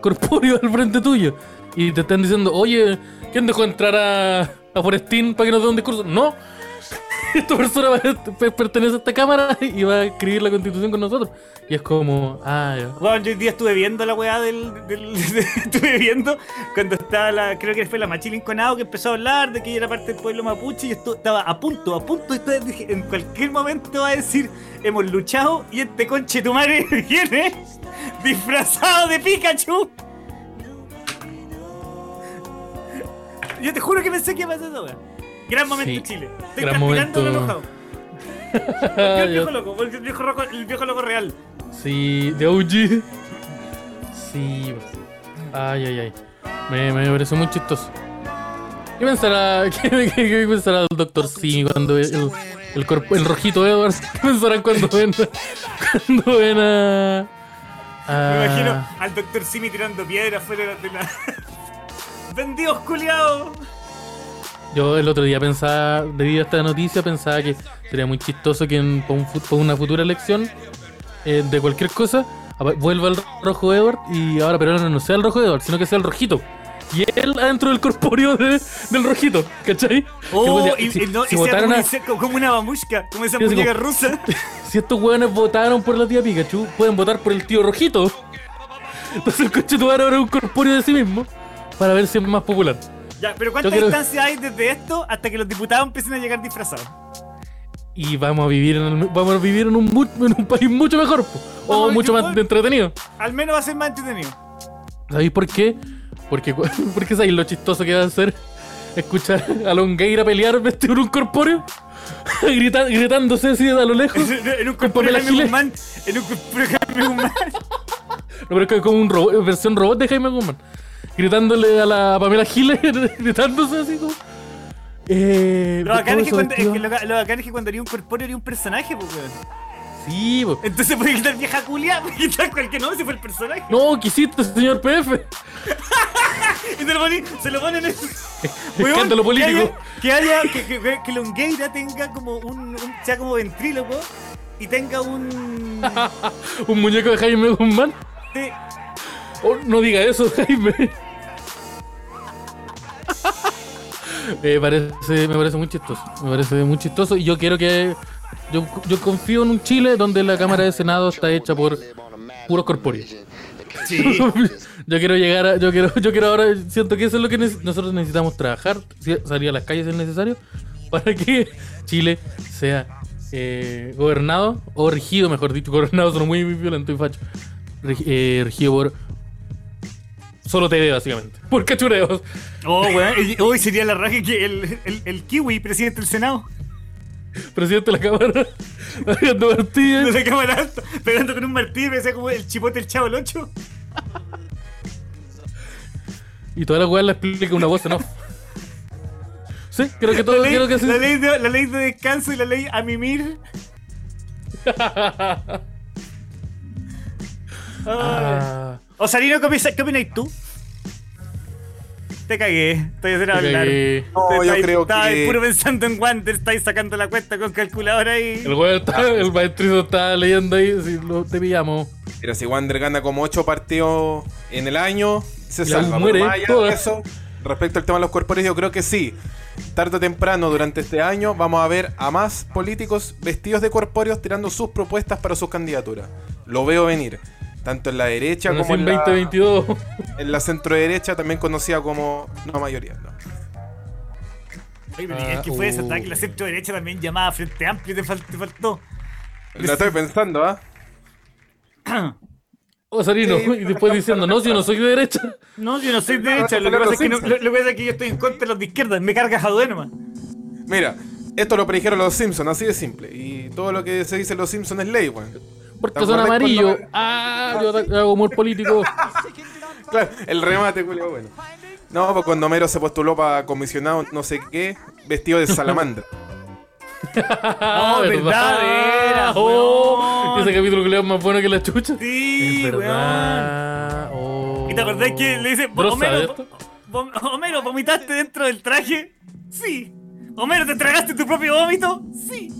[SPEAKER 2] corpóreos al frente tuyo. Y te están diciendo, oye, ¿quién dejó entrar a, a Forestín para que nos dé un discurso? No. Esta persona va pertenece a esta cámara y va a escribir la constitución con nosotros. Y es como, ah, ya.
[SPEAKER 1] Weón, yo hoy día estuve viendo la weá del. estuve viendo cuando estaba la. Creo que fue la Machilin Conado que empezó a hablar de que ella era parte del pueblo mapuche y esto estaba a punto, a punto. Y dije, en cualquier momento va a decir, hemos luchado y este conche tu madre viene disfrazado de Pikachu. Yo te juro que pensé que iba a eso, weón. Gran momento
[SPEAKER 2] Sí,
[SPEAKER 1] Chile. Estoy
[SPEAKER 2] gran
[SPEAKER 1] transpirando
[SPEAKER 2] momento.
[SPEAKER 1] el viejo loco, el viejo loco, el viejo loco real.
[SPEAKER 2] Sí, de OG. Sí. Ay, ay, ay. Me, me pareció muy chistoso. ¿Qué pensará, qué, qué- qué pensará el doctor Simi cuando ve el, el, corpo- el rojito Edwards? ¿Qué pensarán cuando ven, cuando ven a... a-
[SPEAKER 1] Me imagino al doctor Simi tirando piedras fuera de la. ¡Vendidos culiados!
[SPEAKER 2] Yo el otro día pensaba, debido a esta noticia, pensaba que sería muy chistoso que en, un una futura elección eh, de cualquier cosa vuelva el rojo Edward y ahora, pero no, no sea el rojo Edward, sino que sea el rojito. Y él adentro del corpóreo de- del rojito, ¿cachai?
[SPEAKER 1] Oh,
[SPEAKER 2] Que,
[SPEAKER 1] y,
[SPEAKER 2] si,
[SPEAKER 1] y no,
[SPEAKER 2] si
[SPEAKER 1] y sea como,
[SPEAKER 2] a-
[SPEAKER 1] sea como- una bamushka, como esa muñeca rusa.
[SPEAKER 2] si estos hueones votaron por la tía Pikachu, pueden votar por el tío rojito. Entonces el coche ahora es un corpóreo de sí mismo para ver si es más popular.
[SPEAKER 1] Ya, pero ¿cuánta distancia hay desde esto hasta que los diputados empiecen a llegar disfrazados?
[SPEAKER 2] Y vamos a vivir en, el- vamos a vivir en un, mu- en un país mucho mejor, o mucho más entretenido.
[SPEAKER 1] Al menos va a ser más entretenido.
[SPEAKER 2] ¿Sabéis por qué? Porque, porque sabéis lo chistoso que va a ser escuchar a Longueira pelear vestido en un corpóreo, Grita- gritándose así a lo lejos.
[SPEAKER 1] en un corpóreo
[SPEAKER 2] Pamela
[SPEAKER 1] Jaime. Guzmán. En un corpóreo Jaime Guzmán.
[SPEAKER 2] No, pero es que es como un robot, versión robot de Jaime Guzmán. Gritándole a la Pamela Giles, gritándose así como. Eh,
[SPEAKER 1] Lo bacán,
[SPEAKER 2] ¿cómo
[SPEAKER 1] es que cuando, es
[SPEAKER 2] vestido?
[SPEAKER 1] que lo, ca- lo bacán es que cuando haría un corpóreo haría un personaje, pues, weón.
[SPEAKER 2] Sí, po.
[SPEAKER 1] Entonces puede quitar vieja culia, puede quitar cualquier nombre si fue el personaje.
[SPEAKER 2] No, quisiste, señor PF.
[SPEAKER 1] Y se lo ponen, se lo ponen en.
[SPEAKER 2] Escándalo político.
[SPEAKER 1] Que haya, que, haya- que, que, que Longueira tenga como un, un- sea como ventríloco y tenga un.
[SPEAKER 2] Un muñeco de Jaime Guzmán.
[SPEAKER 1] sí,
[SPEAKER 2] Oh, no diga eso, Jaime. me, parece, me parece muy chistoso. Me parece muy chistoso. Y yo quiero que. Yo, yo confío en un Chile donde la Cámara de Senado está hecha por puros corpóreos.
[SPEAKER 1] sí.
[SPEAKER 2] yo quiero llegar a. Yo quiero, yo quiero ahora. Siento que eso es lo que nosotros necesitamos trabajar. Salir a las calles es necesario. Para que Chile sea eh, gobernado. O regido, mejor dicho. Gobernado son muy, muy violentos y facho. Regi- eh, regido por. Solo TV, básicamente. Por cachureos.
[SPEAKER 1] Oh, weón. Hoy sería la raja que el, el, el kiwi, presidente del Senado,
[SPEAKER 2] Presidente de la Cámara. Haciendo
[SPEAKER 1] de
[SPEAKER 2] partidas.
[SPEAKER 1] la cámara alta, pegando con un martillo, me decía como el chipote del chavo el 8.
[SPEAKER 2] Y toda la weá la explica una voz off. Sí, creo que todo.
[SPEAKER 1] la, ley,
[SPEAKER 2] Creo que sí.
[SPEAKER 1] la, ley de, la ley de descanso y la ley a mimir.
[SPEAKER 2] Ah,
[SPEAKER 1] Osarino, ¿qué opinas, ¿qué opinas tú? Te cagué, estoy haciendo hablar.
[SPEAKER 2] cagué.
[SPEAKER 3] No,
[SPEAKER 1] Te
[SPEAKER 3] yo
[SPEAKER 1] estáis-
[SPEAKER 3] creo
[SPEAKER 1] estabas
[SPEAKER 3] que.
[SPEAKER 1] puro pensando en Wander, estáis sacando la cuenta con calculadora y.
[SPEAKER 2] El weón está, el maestrizo está leyendo ahí, si lo, te pillamos.
[SPEAKER 3] Mira, si Wander gana como 8 partidos en el año, se salva.
[SPEAKER 2] muere
[SPEAKER 3] Pero eso, respecto al tema de los corpóreos, yo creo que sí. Tarde o temprano, durante este año, vamos a ver a más políticos vestidos de corpóreos tirando sus propuestas para sus candidaturas. Lo veo venir. Tanto en la derecha
[SPEAKER 2] Nací
[SPEAKER 3] como
[SPEAKER 2] en
[SPEAKER 3] en la,
[SPEAKER 2] 2022.
[SPEAKER 3] en la centro derecha, también conocida como. No mayoría, no.
[SPEAKER 1] Oye, pero el que fue ese
[SPEAKER 2] Ah,
[SPEAKER 1] ataque, la centro derecha también llamada Frente Amplio, te, fal- te faltó.
[SPEAKER 3] La estoy pensando, ¿ah?
[SPEAKER 2] Osarino,
[SPEAKER 3] Sí,
[SPEAKER 2] y después diciendo, no, yo no soy de derecha.
[SPEAKER 1] No, yo no soy de derecha, lo que pasa es que, no- lo, lo que pasa es que yo estoy en contra de los de izquierda, me carga Jadwe nomás.
[SPEAKER 3] Mira, esto lo predijeron los Simpsons, así de simple. Y todo lo que se dice en los Simpsons es ley, weón.
[SPEAKER 2] Porque
[SPEAKER 3] ¿Te
[SPEAKER 2] son amarillos.
[SPEAKER 3] cuando-
[SPEAKER 2] Ah, yo hago humor político.
[SPEAKER 3] Claro, el remate, Julio, bueno. No, pues cuando Homero se postuló para comisionado no sé qué, vestido de salamandra.
[SPEAKER 2] Ah,
[SPEAKER 1] verdad, era,
[SPEAKER 2] Oh, ese capítulo que le da más bueno que la chucha.
[SPEAKER 1] Sí,
[SPEAKER 2] es
[SPEAKER 1] weón.
[SPEAKER 2] verdad. Oh.
[SPEAKER 1] ¿Y te acordás que le dice, Homero. Vom- Homero, ¿vomitaste dentro del traje? Sí. Homero, ¿te tragaste tu propio vómito? Sí.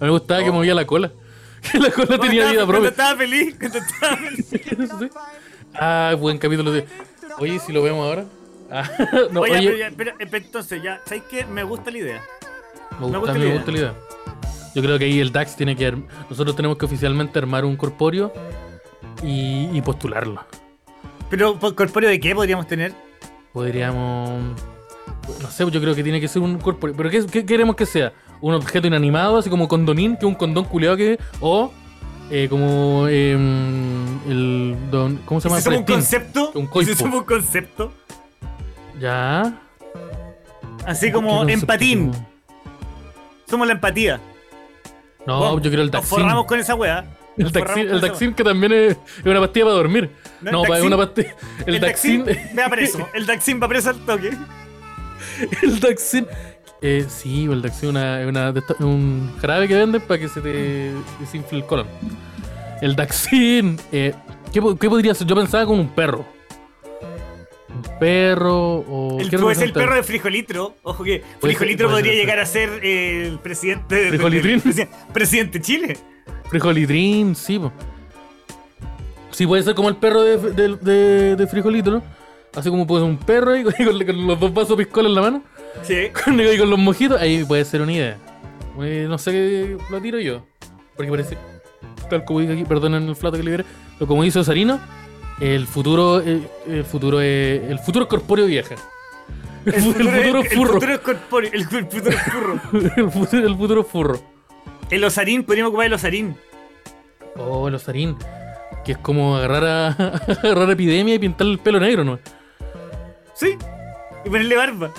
[SPEAKER 2] A mí me gustaba que movía la cola. Que la cola
[SPEAKER 1] Cuando
[SPEAKER 2] tenía
[SPEAKER 1] estaba-
[SPEAKER 2] vida propia.
[SPEAKER 1] estaba feliz, cuando estaba feliz.
[SPEAKER 2] Ah, buen capítulo de. Oye, si lo vemos ahora. Ah, no,
[SPEAKER 1] Oye,
[SPEAKER 2] oye,
[SPEAKER 1] pero, ya- pero, eh, pero entonces ya, ¿sabes qué? Me gusta la idea.
[SPEAKER 2] me gusta,
[SPEAKER 1] la
[SPEAKER 2] me
[SPEAKER 1] idea.
[SPEAKER 2] gusta la idea. Yo creo que ahí el DAX tiene que. arm- Nosotros tenemos que oficialmente armar un corpóreo y, y postularlo.
[SPEAKER 1] Pero, ¿por corpóreo de qué podríamos tener?
[SPEAKER 2] Podríamos. No sé, yo creo que tiene que ser un corpóreo. ¿Pero qué, qué queremos que sea? ¿Un objeto inanimado, así como condonín, que es un condón culeado que. O. eh, como. em, el. Don, ¿Cómo se
[SPEAKER 1] ¿Y
[SPEAKER 2] llama?
[SPEAKER 1] somos un concepto?
[SPEAKER 2] Un
[SPEAKER 1] ¿Y
[SPEAKER 2] coipo.
[SPEAKER 1] si somos un concepto?
[SPEAKER 2] Ya.
[SPEAKER 1] Así como
[SPEAKER 2] ¿Qué
[SPEAKER 1] empatín. Somos la empatía.
[SPEAKER 2] No,
[SPEAKER 1] Bueno,
[SPEAKER 2] yo quiero el
[SPEAKER 1] Nos
[SPEAKER 2] Daxin.
[SPEAKER 1] forramos con esa wea.
[SPEAKER 2] El
[SPEAKER 1] Nos forramos
[SPEAKER 2] el Daxin que también es, es una pastilla para dormir.
[SPEAKER 1] No,
[SPEAKER 2] No, es una pastilla. El,
[SPEAKER 1] El.
[SPEAKER 2] Daxin
[SPEAKER 1] va preso. El Daxin va preso al toque.
[SPEAKER 2] el Daxin. Eh, sí, el Daxin es una, una un jarabe que venden para que se te desinfle el colon. El Daxin. Eh, ¿qué, qué podría ser? Yo pensaba con un perro. Un perro o.
[SPEAKER 1] El,
[SPEAKER 2] ¿qué
[SPEAKER 1] puede ser el perro de Frijolitro. Ojo que Frijolitro
[SPEAKER 2] ser,
[SPEAKER 1] podría
[SPEAKER 2] ser,
[SPEAKER 1] llegar a ser eh, el presidente de,
[SPEAKER 2] ¿Frijolitrín?
[SPEAKER 1] presidente de Chile.
[SPEAKER 2] Frijolitrín, sí. po. Sí, puede ser como el perro de, de, de- ¿no? Así como puede ser un perro ahí con, con los dos vasos piscola en la mano.
[SPEAKER 1] Sí.
[SPEAKER 2] Con, y con los mojitos, ahí puede ser una idea. Eh, no sé, lo tiro yo. Porque parece, tal como dice aquí, perdonen el flato que liberé, pero como dice Osarino, el futuro, el futuro es, el futuro corpóreo viaja. El, fu- el futuro es
[SPEAKER 1] el
[SPEAKER 2] furro.
[SPEAKER 1] futuro es corpóreo, el, futuro es furro.
[SPEAKER 2] el, futuro, el futuro es furro.
[SPEAKER 1] El osarín, podríamos ocupar el osarín.
[SPEAKER 2] Oh, el Osarín. Que es como agarrar a, agarrar epidemia y pintarle el pelo negro, ¿no?
[SPEAKER 1] Sí. Y ponerle barba.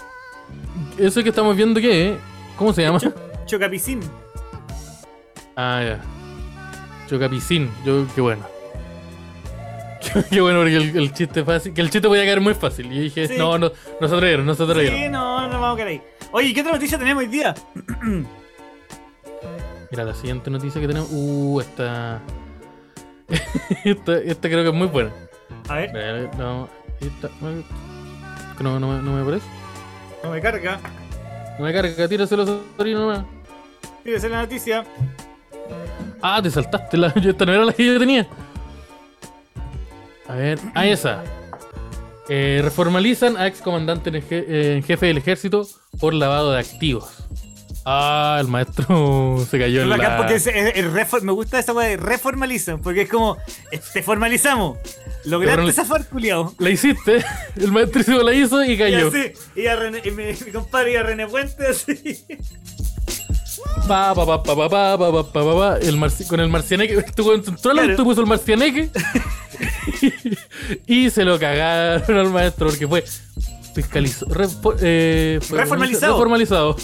[SPEAKER 2] Eso que estamos viendo, ¿qué? ¿Cómo se llama?
[SPEAKER 1] Chocapicín.
[SPEAKER 2] Ah, ya. Chocapicín. Yo, qué bueno. Qué, bueno porque el, el chiste fácil. Que el chiste podía caer muy fácil. Y yo dije,
[SPEAKER 1] Sí.
[SPEAKER 2] no, no, no se atrevieron, no se atrevieron.
[SPEAKER 1] Sí, no, no vamos a quedar ahí. Oye, ¿qué otra noticia tenemos hoy día?
[SPEAKER 2] Mira, la siguiente noticia que tenemos. Uh, esta. esta, esta creo que es muy buena.
[SPEAKER 1] A ver,
[SPEAKER 2] no. Esta. No, no, no me parece.
[SPEAKER 1] No me carga.
[SPEAKER 2] No me carga, tíraselo Osarín nomás.
[SPEAKER 1] Fíjese la noticia.
[SPEAKER 2] Ah, te saltaste. La, esta no era la que yo tenía. A ver. Ah, esa. Eh, reformalizan a ex comandante en, eh, en jefe del ejército por lavado de activos. Ah, el maestro se cayó en la...
[SPEAKER 1] Porque es, es, es me gusta esa weá de reformalizan, porque es como, te formalizamos. Lograste
[SPEAKER 2] esa
[SPEAKER 1] zafar, culiao.
[SPEAKER 2] La hiciste, el maestro se la hizo y cayó.
[SPEAKER 1] Y así, y, a René, y mi, mi, compadre y a René Puente así.
[SPEAKER 2] Pa, pa, pa, pa, pa, pa, pa, pa, el marci con el marcianeque, entró al
[SPEAKER 1] claro.
[SPEAKER 2] auto, puso el marcianeque y se lo cagaron al maestro porque fue fiscalizado, re, eh,
[SPEAKER 1] reformalizado.
[SPEAKER 2] reformalizado.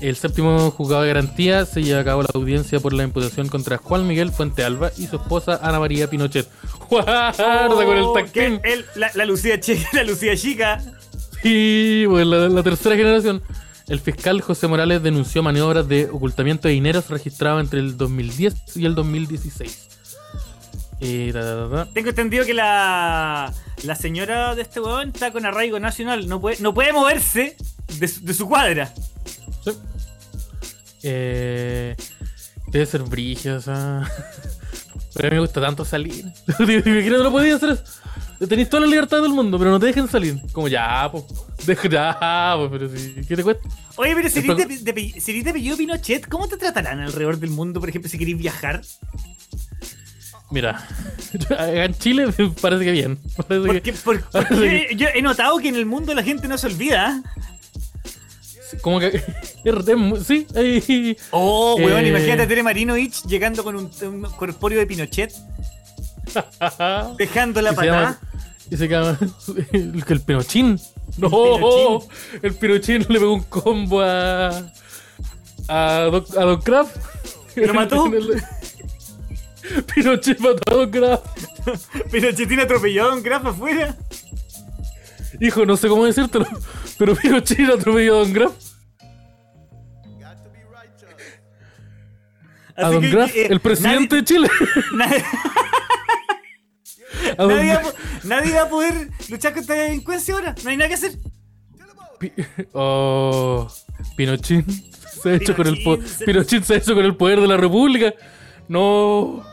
[SPEAKER 2] El séptimo juzgado de garantía se lleva a cabo la audiencia por la imputación contra Juan Miguel Fuente Alba y su esposa Ana María Pinochet. Guarda con el
[SPEAKER 1] Oh,
[SPEAKER 2] tactín.
[SPEAKER 1] él- la, la Lucía chica, la Lucía chica.
[SPEAKER 2] Y pues, la, la tercera generación. El fiscal José Morales denunció maniobras de ocultamiento de dineros registrados entre el 2010 y el 2016. Y ta, ta, ta, ta.
[SPEAKER 1] Tengo entendido que la, la señora de este weón está con arraigo nacional. No puede, no puede moverse de su cuadra.
[SPEAKER 2] Sí. Eh, debe ser brígida, o sea. Pero a mí me gusta tanto salir. Imagínate, no podía hacer eso. Tenéis toda la libertad del mundo, pero no te dejen salir. Como ya, pues. Ya, pues, pero si. ¿Qué te cuesta?
[SPEAKER 1] Oye, pero si eres de, de, si eres de apellido Pinochet, ¿cómo te tratarán alrededor del mundo, por ejemplo, si queréis viajar?
[SPEAKER 2] Mira, en Chile parece que bien. Parece
[SPEAKER 1] Porque,
[SPEAKER 2] que-
[SPEAKER 1] por- porque yo he notado que en el mundo la gente no se olvida.
[SPEAKER 2] Como que. sí, ahí.
[SPEAKER 1] Oh, weón,
[SPEAKER 2] Eh.
[SPEAKER 1] imagínate a Tere Marinovich llegando con un, un corpóreo de Pinochet, dejando la patada.
[SPEAKER 2] Y se llama. El, el Pinochín. No, el Pinochín le pegó un combo a. A Don, a Don Kraft.
[SPEAKER 1] ¿Lo mató?
[SPEAKER 2] Pinochet mató a Don Kraft.
[SPEAKER 1] Pinochetín atropellado a un grafo afuera.
[SPEAKER 2] Hijo, no sé cómo decírtelo. Pero Pinochet atropelló a Don Kraft.
[SPEAKER 1] Así
[SPEAKER 2] Don
[SPEAKER 1] que, eh,
[SPEAKER 2] el presidente de Chile.
[SPEAKER 1] nadie- va, a po- nadie va a poder luchar contra la delincuencia ahora. No hay nada que hacer.
[SPEAKER 2] Pi- Oh, Pinochín se ha hecho con el po-
[SPEAKER 1] se-
[SPEAKER 2] Pinochín se ha hecho con el poder de la República. No.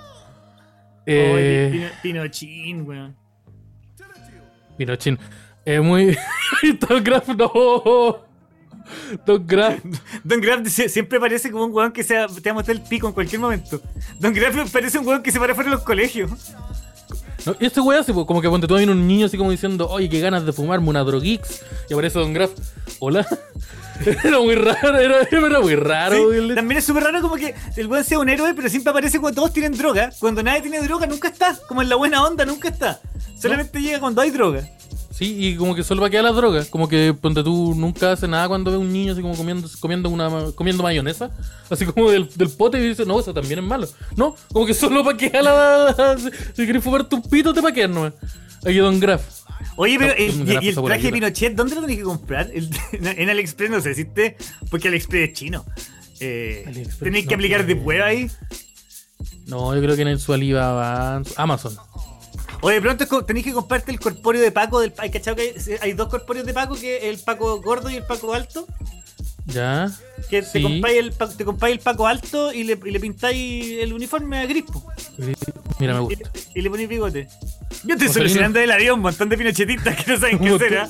[SPEAKER 2] Eh,
[SPEAKER 1] Pinochín, weón.
[SPEAKER 2] Pinochín. Es muy. Don Graf, no. Don Graf.
[SPEAKER 1] Don Graff siempre parece como un weón que se te va a mostrar el pico en cualquier momento. Don Graff parece un weón que se para fuera de los colegios.
[SPEAKER 2] No, y este weón po, como que ponte tú viene un niño así como diciendo, oye, qué ganas de fumarme una droguix. Y aparece Don Graf. Hola. Era muy raro, era, era muy raro.
[SPEAKER 1] Sí, También es súper raro como que el weón sea un héroe, pero siempre aparece cuando todos tienen droga. Cuando nadie tiene droga, nunca está. Como en la buena onda, nunca está. Solamente llega cuando hay droga.
[SPEAKER 2] Sí, y como que solo va a quedar las drogas. Como que ponte tú nunca hace nada cuando ve un niño así como comiendo, comiendo una comiendo mayonesa. Así como del, del pote y dice, no, eso también es malo. No, como que solo para quedar la. Si, si querés fumarte un pito, te paqueas nomás. Aquí Don Graf.
[SPEAKER 1] Oye, pero el- y, y el traje de Pinochet, ¿dónde lo tenés que comprar? El- en AliExpress no sé, existe. Porque AliExpress es chino. Eh,
[SPEAKER 2] AliExpress,
[SPEAKER 1] tenéis que
[SPEAKER 2] no,
[SPEAKER 1] aplicar de prueba ahí.
[SPEAKER 2] No, yo creo que en el su Alibaba. Amazon.
[SPEAKER 1] Oye, pronto es tenéis que comprarte el corpóreo de Paco del. ¿Hay cachado que hay, hay dos corpóreos de Paco? Que el Paco gordo y el Paco alto.
[SPEAKER 2] Ya.
[SPEAKER 1] Que te
[SPEAKER 2] Sí.
[SPEAKER 1] compráis el, Pa- te compráis el Paco alto y le, y le pintáis el uniforme a grispo.
[SPEAKER 2] Mira, me gusta.
[SPEAKER 1] y le ponéis bigote. Yo estoy solucionando del avión un montón de pinochetistas que no saben qué hacer,
[SPEAKER 2] tú.
[SPEAKER 1] ¿ah?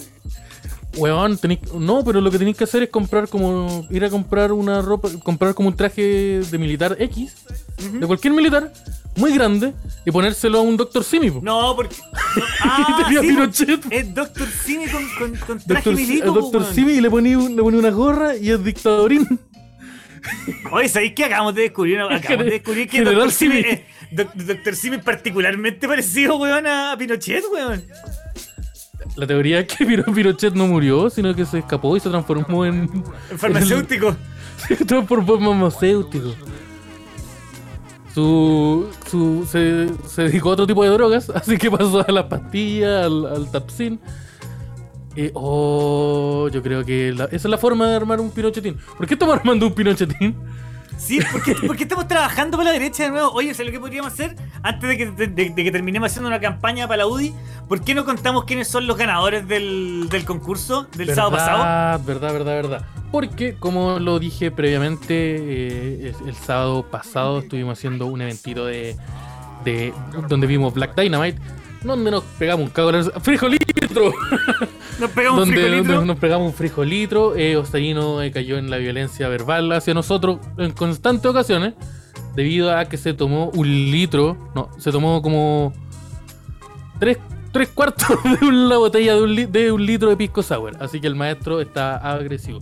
[SPEAKER 2] Weón, tenéis- no, pero lo que tenéis que hacer es comprar como. ir a comprar una ropa, comprar como un traje de militar X, de cualquier militar, muy grande, y ponérselo a un Dr. Simi. po.
[SPEAKER 1] No, porque. no- Ah,
[SPEAKER 2] tenía
[SPEAKER 1] sí,
[SPEAKER 2] Pinochet.
[SPEAKER 1] Es Doctor Simi con, con, con traje
[SPEAKER 2] Doctor,
[SPEAKER 1] milico.
[SPEAKER 2] Dr.
[SPEAKER 1] weón.
[SPEAKER 2] Simi y le ponía, le ponía una gorra y es dictadorín.
[SPEAKER 1] Oye, ¿sabéis que acabamos de descubrir? Acabamos de descubrir que Doctor Simi, Doctor Simi es particularmente parecido, weón, a Pinochet, weón.
[SPEAKER 2] La teoría es que Pino- Pinochet no murió, sino que se escapó y se transformó en.
[SPEAKER 1] El farmacéutico.
[SPEAKER 2] Se transformó en farmacéutico. Su, su, se, se dedicó a otro tipo de drogas, así que pasó a las pastillas, al, al Tapsin. Eh, oh, yo creo que la- esa es la forma de armar un Pinochetín. ¿Por qué estamos armando un Pinochetín?
[SPEAKER 1] Sí, porque, porque estamos trabajando para la derecha de nuevo. Oye, ¿sabes lo que podríamos hacer? Antes de que, de- que terminemos haciendo una campaña para la UDI, ¿por qué no contamos quiénes son los ganadores del, del concurso del sábado pasado?
[SPEAKER 2] Verdad, verdad, verdad. Porque, como lo dije previamente, eh, el sábado pasado estuvimos haciendo un eventito de, de donde vimos Black Dynamite, donde nos pegamos un cago de la- ¡Frijolitro!
[SPEAKER 1] Nos pegamos un frijolitro.
[SPEAKER 2] donde nos pegamos un frijolitro. Eh, Ostarino eh, cayó en la violencia verbal hacia nosotros en constantes ocasiones, debido a que se tomó un litro, no, se tomó como tres, tres cuartos de una botella de un, li- de un litro de pisco sour. Así que el maestro está agresivo.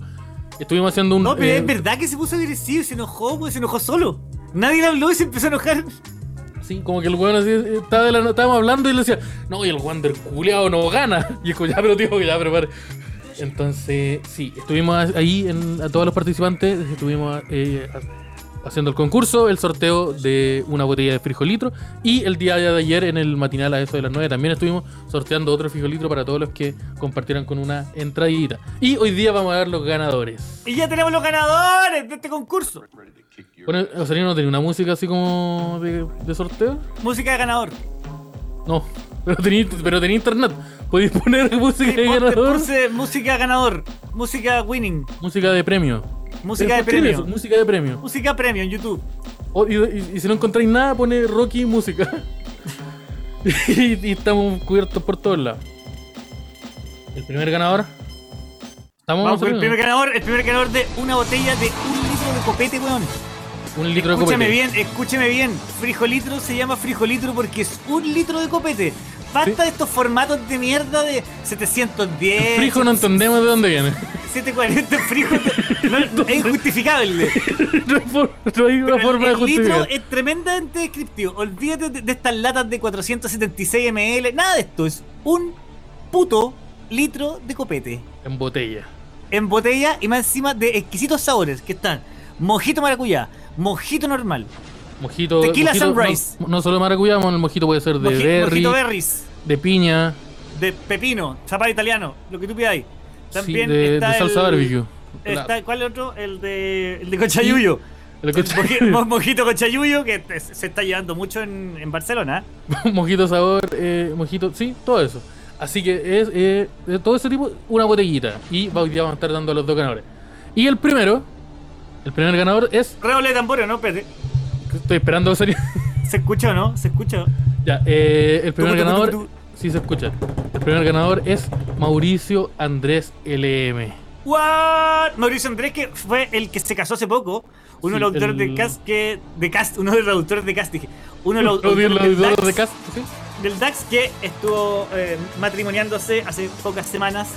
[SPEAKER 2] Estuvimos haciendo un.
[SPEAKER 1] No, pero
[SPEAKER 2] eh,
[SPEAKER 1] es verdad que se puso agresivo se enojó, pues se enojó solo. Nadie le habló y se empezó a enojar.
[SPEAKER 2] Sí, como que el weón así, eh, estaba de la- estábamos hablando y le decía, no, y el Wander culeado no gana. Y es como, ya, pero tío, ya, pero pare". Entonces, sí, estuvimos ahí a todos los participantes, estuvimos eh, ha- haciendo el concurso, el sorteo de una botella de frijolitro. Y el día de ayer, en el matinal a eso de las 9, también estuvimos sorteando otro frijolitro para todos los que compartieran con una entradita. Y hoy día vamos a ver los ganadores.
[SPEAKER 1] Y ya tenemos los ganadores de este concurso.
[SPEAKER 2] Bueno, Osorino no tenía una música así como de, de sorteo.
[SPEAKER 1] Música de ganador.
[SPEAKER 2] No, pero tenía, pero tenía internet. Podéis poner música
[SPEAKER 1] Sí,
[SPEAKER 2] de ganador,
[SPEAKER 1] puse música ganador. Música winning.
[SPEAKER 2] música de premio.
[SPEAKER 1] Música de
[SPEAKER 2] Después escribe
[SPEAKER 1] premio.
[SPEAKER 2] eso, música de premio.
[SPEAKER 1] Música premio en YouTube.
[SPEAKER 2] O- y, y- y si no encontráis nada, pone Rocky música. y, y estamos cubiertos por todos lados. El primer ganador. Estamos
[SPEAKER 1] Vamos con el primer ganador. El primer ganador de una botella de un litro de copete, weón.
[SPEAKER 2] Un litro de
[SPEAKER 1] Escúchame
[SPEAKER 2] copete.
[SPEAKER 1] bien, escúchame bien. Frijolitro se llama frijolitro porque es un litro de copete. Basta de estos formatos de mierda de 710.
[SPEAKER 2] Frijo no entendemos de dónde viene.
[SPEAKER 1] 740 frijo. No, no, es injustificable.
[SPEAKER 2] no, hay for- no hay una forma de
[SPEAKER 1] el litro
[SPEAKER 2] justificar.
[SPEAKER 1] es tremendamente descriptivo. Olvídate de, de estas latas de 476 ml. Nada de esto. Es un puto litro de copete.
[SPEAKER 2] En botella.
[SPEAKER 1] En botella y más encima de exquisitos sabores que están. Mojito maracuyá, mojito normal,
[SPEAKER 2] Mojito.
[SPEAKER 1] Tequila
[SPEAKER 2] mojito-
[SPEAKER 1] Sunrise.
[SPEAKER 2] No, no solo de maracuyá, el mojito puede ser de
[SPEAKER 1] moji-
[SPEAKER 2] berry,
[SPEAKER 1] mojito berries,
[SPEAKER 2] de piña,
[SPEAKER 1] de pepino, zapallo italiano, lo que tú pidáis. También
[SPEAKER 2] sí, de,
[SPEAKER 1] está
[SPEAKER 2] de salsa
[SPEAKER 1] el-
[SPEAKER 2] barbecue.
[SPEAKER 1] Está, ¿Cuál es otro? El de, el de cochayuyo.
[SPEAKER 2] El
[SPEAKER 1] mo- Mojito con chayuyo que te- se está llevando mucho en, en Barcelona.
[SPEAKER 2] mojito sabor, eh, mojito, sí, todo eso. Así que es eh, de todo ese tipo, una botellita. Y vamos a estar dando a los dos ganadores. Y el primero, el primer ganador es.
[SPEAKER 1] Redoble de tambores, ¿no? Espérate.
[SPEAKER 2] Estoy esperando salir.
[SPEAKER 1] ¿Se escucha o no? ¿Se escucha?
[SPEAKER 2] ya, eh, el primer ganador.
[SPEAKER 1] tucu.
[SPEAKER 2] Sí, se escucha. El primer ganador es Mauricio Andrés LM.
[SPEAKER 1] ¿What? Mauricio Andrés, que fue el que se casó hace poco. Uno de los
[SPEAKER 2] Sí,
[SPEAKER 1] autores
[SPEAKER 2] el-
[SPEAKER 1] de cast que. De cast, uno de los autores de cast, dije. Uno de los autores
[SPEAKER 2] de casa. ¿sí?
[SPEAKER 1] del DAX que estuvo eh, matrimoniándose hace pocas semanas.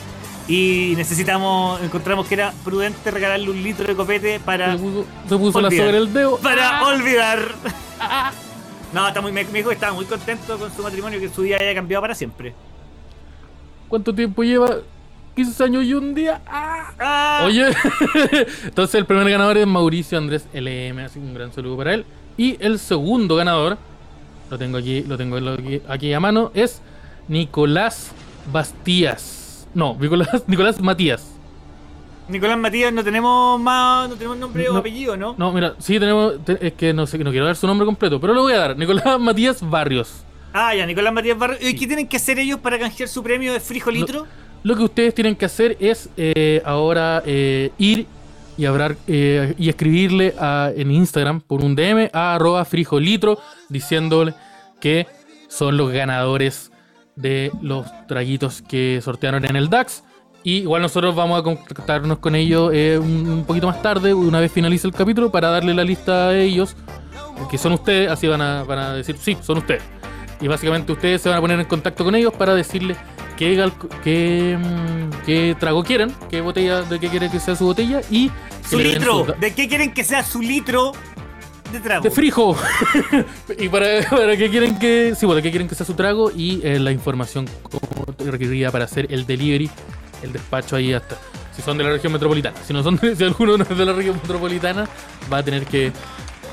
[SPEAKER 1] Y necesitamos, encontramos que era prudente regalarle un litro de copete para,
[SPEAKER 2] Se puso, se puso la en el dedo.
[SPEAKER 1] para
[SPEAKER 2] Ah.
[SPEAKER 1] olvidar. No, está muy, me, dijo que estaba muy contento con su matrimonio, que su vida haya cambiado para siempre.
[SPEAKER 2] ¿Cuánto tiempo lleva? 15 años y un día. ¡Ah!
[SPEAKER 1] Ah,
[SPEAKER 2] Oye, entonces el primer ganador es Mauricio Andrés LM, así un gran saludo para él. Y el segundo ganador, lo tengo aquí, lo tengo aquí, aquí a mano, es Nicolás Bastías. No, Nicolás, Nicolás Matías.
[SPEAKER 1] Nicolás Matías, no tenemos más, no tenemos nombre o
[SPEAKER 2] No.
[SPEAKER 1] apellido, ¿no?
[SPEAKER 2] No, mira, sí tenemos, te- es que no sé, no quiero dar su nombre completo, pero lo voy a dar. Nicolás Matías Barrios.
[SPEAKER 1] Ah, ya, Nicolás Matías Barrio. ¿Y qué tienen que hacer ellos para canjear su premio de frijolitro?
[SPEAKER 2] Lo que ustedes tienen que hacer es eh, ahora eh, ir y hablar eh, y escribirle a- en Instagram por un DM a arroba frijolitro diciéndole que son los ganadores de los traguitos que sortearon en el DAX. Y igual nosotros vamos a contactarnos con ellos eh, un, poquito más tarde, una vez finalice el capítulo, para darle la lista a ellos, que son ustedes, así van a, van a decir, sí, son ustedes. Y básicamente ustedes se van a poner en contacto con ellos para decirles qué, mm, qué trago quieren, qué botella, de qué quieren que sea su botella y
[SPEAKER 1] Su litro. ¿De qué quieren que sea su litro de trago?
[SPEAKER 2] de frijo. y para, para qué quieren que. Sí, de qué quieren que sea su trago y eh, la información como requerida para hacer el delivery, el despacho ahí hasta. Si son de la región metropolitana. Si no son de, si alguno no es de la región metropolitana, va a tener que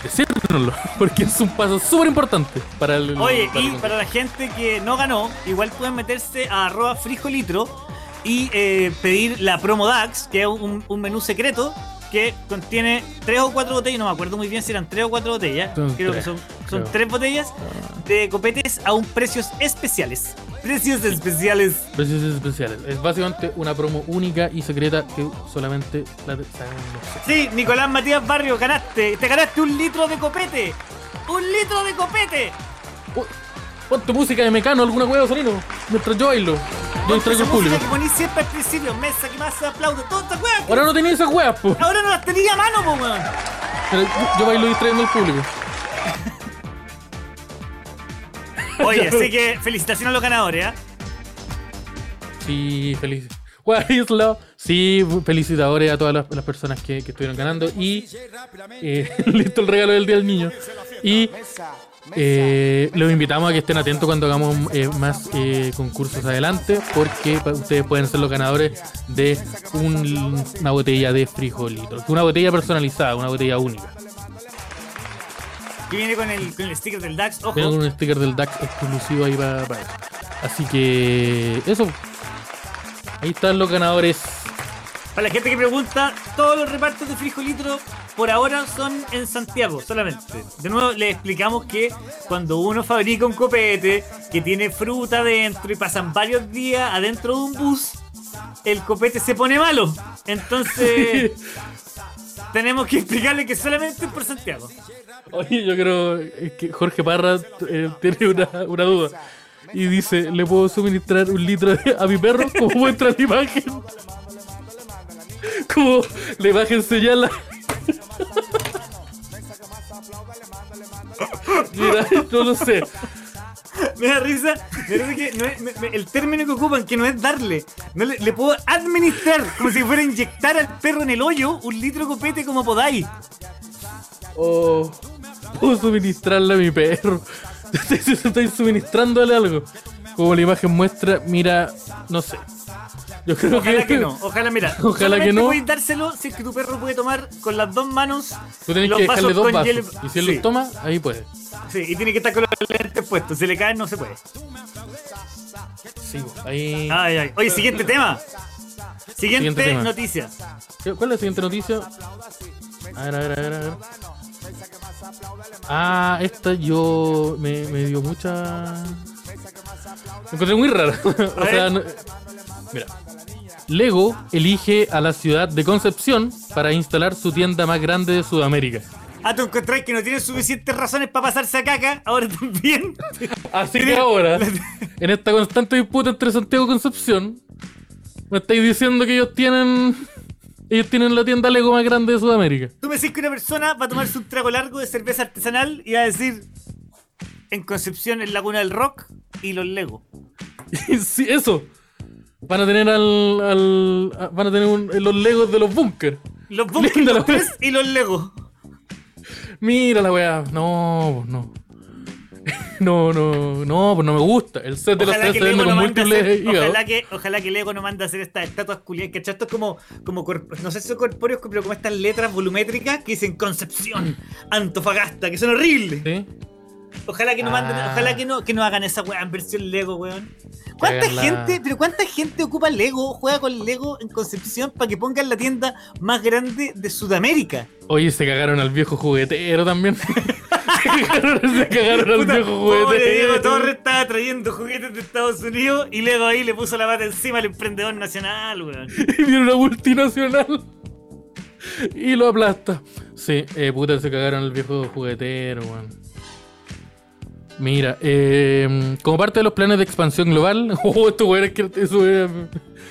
[SPEAKER 2] decírnoslo. Porque es un paso súper importante para el.
[SPEAKER 1] Oye,
[SPEAKER 2] para
[SPEAKER 1] y
[SPEAKER 2] el-
[SPEAKER 1] para la gente que no ganó, igual pueden meterse a arroba frijolitro y eh, pedir la promo DAX, que es un, un menú secreto que contiene tres o cuatro botellas, no me acuerdo muy bien si eran tres o cuatro botellas,
[SPEAKER 2] Son
[SPEAKER 1] creo
[SPEAKER 2] tres,
[SPEAKER 1] que son, son
[SPEAKER 2] creo.
[SPEAKER 1] tres botellas de copetes a un precios especiales. Precios especiales.
[SPEAKER 2] Precios especiales. Es básicamente una promo única y secreta que solamente la
[SPEAKER 1] Sí, Nicolás Matías Barrio, ganaste. Te ganaste un litro de copete. ¡Un litro de copete!
[SPEAKER 2] Uy, Ponte música de mecano, alguna hueá sonino. Mientras yo bailo. Yo distraigo al público.
[SPEAKER 1] que ponís siempre al principio. Mesa que más se aplaude. Todas estas weas.
[SPEAKER 2] Ahora no tenía esas hueas, po.
[SPEAKER 1] Ahora no las tenía a mano, po, weón.
[SPEAKER 2] Pero yo, bailo distrayendo al público.
[SPEAKER 1] Oye, así que felicitaciones a los ganadores, ¿ah?
[SPEAKER 2] Sí, feliz. What is love? Sí, felicitadores a todas las, las personas que, que estuvieron ganando. Y eh, listo el regalo del Día del Niño. Y eh, los invitamos a que estén atentos cuando hagamos eh, más eh, concursos adelante. Porque ustedes pueden ser los ganadores de un- una botella de frijolito. Una botella personalizada, una botella única.
[SPEAKER 1] Que viene con el, con el sticker del DAX. Ojo.
[SPEAKER 2] Viene con un sticker del DAX exclusivo ahí para, para. Así que eso. Ahí están los ganadores.
[SPEAKER 1] Para la gente que pregunta, todos los repartos de frijolitro por ahora son en Santiago solamente. De nuevo, les explicamos que cuando uno fabrica un copete que tiene fruta adentro y pasan varios días adentro de un bus, el copete se pone malo. Entonces, tenemos que explicarle que solamente es por Santiago.
[SPEAKER 2] Oye, yo creo que Jorge Parra eh, tiene una, una duda. Y dice, ¿le puedo suministrar un litro a mi perro? Como muestra la imagen. Como la imagen señala. Mira, no lo sé.
[SPEAKER 1] Me da risa, me da risa que no es- me- me- el término que ocupan, que no es darle, no le, le puedo administrar, como si fuera inyectar al perro en el hoyo un litro de copete como podáis.
[SPEAKER 2] O puedo suministrarle a mi perro. Estoy suministrándole algo. Como la imagen muestra, mira, no sé. Yo creo
[SPEAKER 1] Ojalá que no, ojalá, mira.
[SPEAKER 2] Ojalá que no.
[SPEAKER 1] Puedes dárselo si es que tu perro puede tomar con las dos manos.
[SPEAKER 2] Tú tienes que dejarle dos vasos.
[SPEAKER 1] hielo-
[SPEAKER 2] Y si él
[SPEAKER 1] sí,
[SPEAKER 2] los toma, ahí puede.
[SPEAKER 1] Sí, y tiene que estar con los lentes puestos. Si le caen, no se puede.
[SPEAKER 2] Sí, ahí.
[SPEAKER 1] Ay, ay. Oye, siguiente tema. Siguiente,
[SPEAKER 2] Siguiente tema.
[SPEAKER 1] noticia.
[SPEAKER 2] ¿Qué- ¿Cuál es la siguiente noticia? A ver, a ver, a ver, a ver. Ah, esta yo me, me dio mucha. Me encontré muy rara. o sea, no- mira. Lego elige a la ciudad de Concepción para instalar su tienda más grande de Sudamérica.
[SPEAKER 1] Ah, tú encontrás que no tienen suficientes razones para pasarse a caca, ahora también.
[SPEAKER 2] Así que ahora, en esta constante disputa entre Santiago y Concepción, me estáis diciendo que ellos tienen. Ellos tienen la tienda Lego más grande de Sudamérica.
[SPEAKER 1] Tú me decís que una persona va a tomarse un trago largo de cerveza artesanal y va a decir en Concepción es la cuna del rock y los Lego.
[SPEAKER 2] sí, eso. Van a tener al. al- a- van a tener un- los Legos de los bunkers.
[SPEAKER 1] Los Bunkers los tres y los Lego.
[SPEAKER 2] Mira la weá. No, no. No, no, no, pues no me gusta. El set de los
[SPEAKER 1] Ojalá
[SPEAKER 2] tres
[SPEAKER 1] que,
[SPEAKER 2] se vende con
[SPEAKER 1] no
[SPEAKER 2] múltiples
[SPEAKER 1] hacer, ojalá, que, ojalá que Lego no mande a hacer estas estatuas culiadas. ¿Cachai? Esto es como, como no sé si son corpóreos, pero como estas letras volumétricas que dicen Concepción, Antofagasta, que son horribles.
[SPEAKER 2] ¿Sí?
[SPEAKER 1] Ojalá que no manden,
[SPEAKER 2] Ah.
[SPEAKER 1] ojalá que no, que no hagan esa weá en versión Lego, weón. ¿Cuánta gente, pero cuánta gente ocupa Lego, juega con Lego en Concepción para que pongan la tienda más grande de Sudamérica?
[SPEAKER 2] Oye, se cagaron al viejo juguetero también. se cagaron, se cagaron al
[SPEAKER 1] Puta,
[SPEAKER 2] viejo
[SPEAKER 1] pobre Diego
[SPEAKER 2] juguetero.
[SPEAKER 1] Torres estaba trayendo juguetes de Estados Unidos y Lego ahí le puso la pata encima al emprendedor nacional, weón.
[SPEAKER 2] Y viene una multinacional. Y lo aplasta. Sí, eh, puta, se cagaron al viejo juguetero, weón. Mira, eh, como parte de los planes de expansión global, oh, esto es que eso es.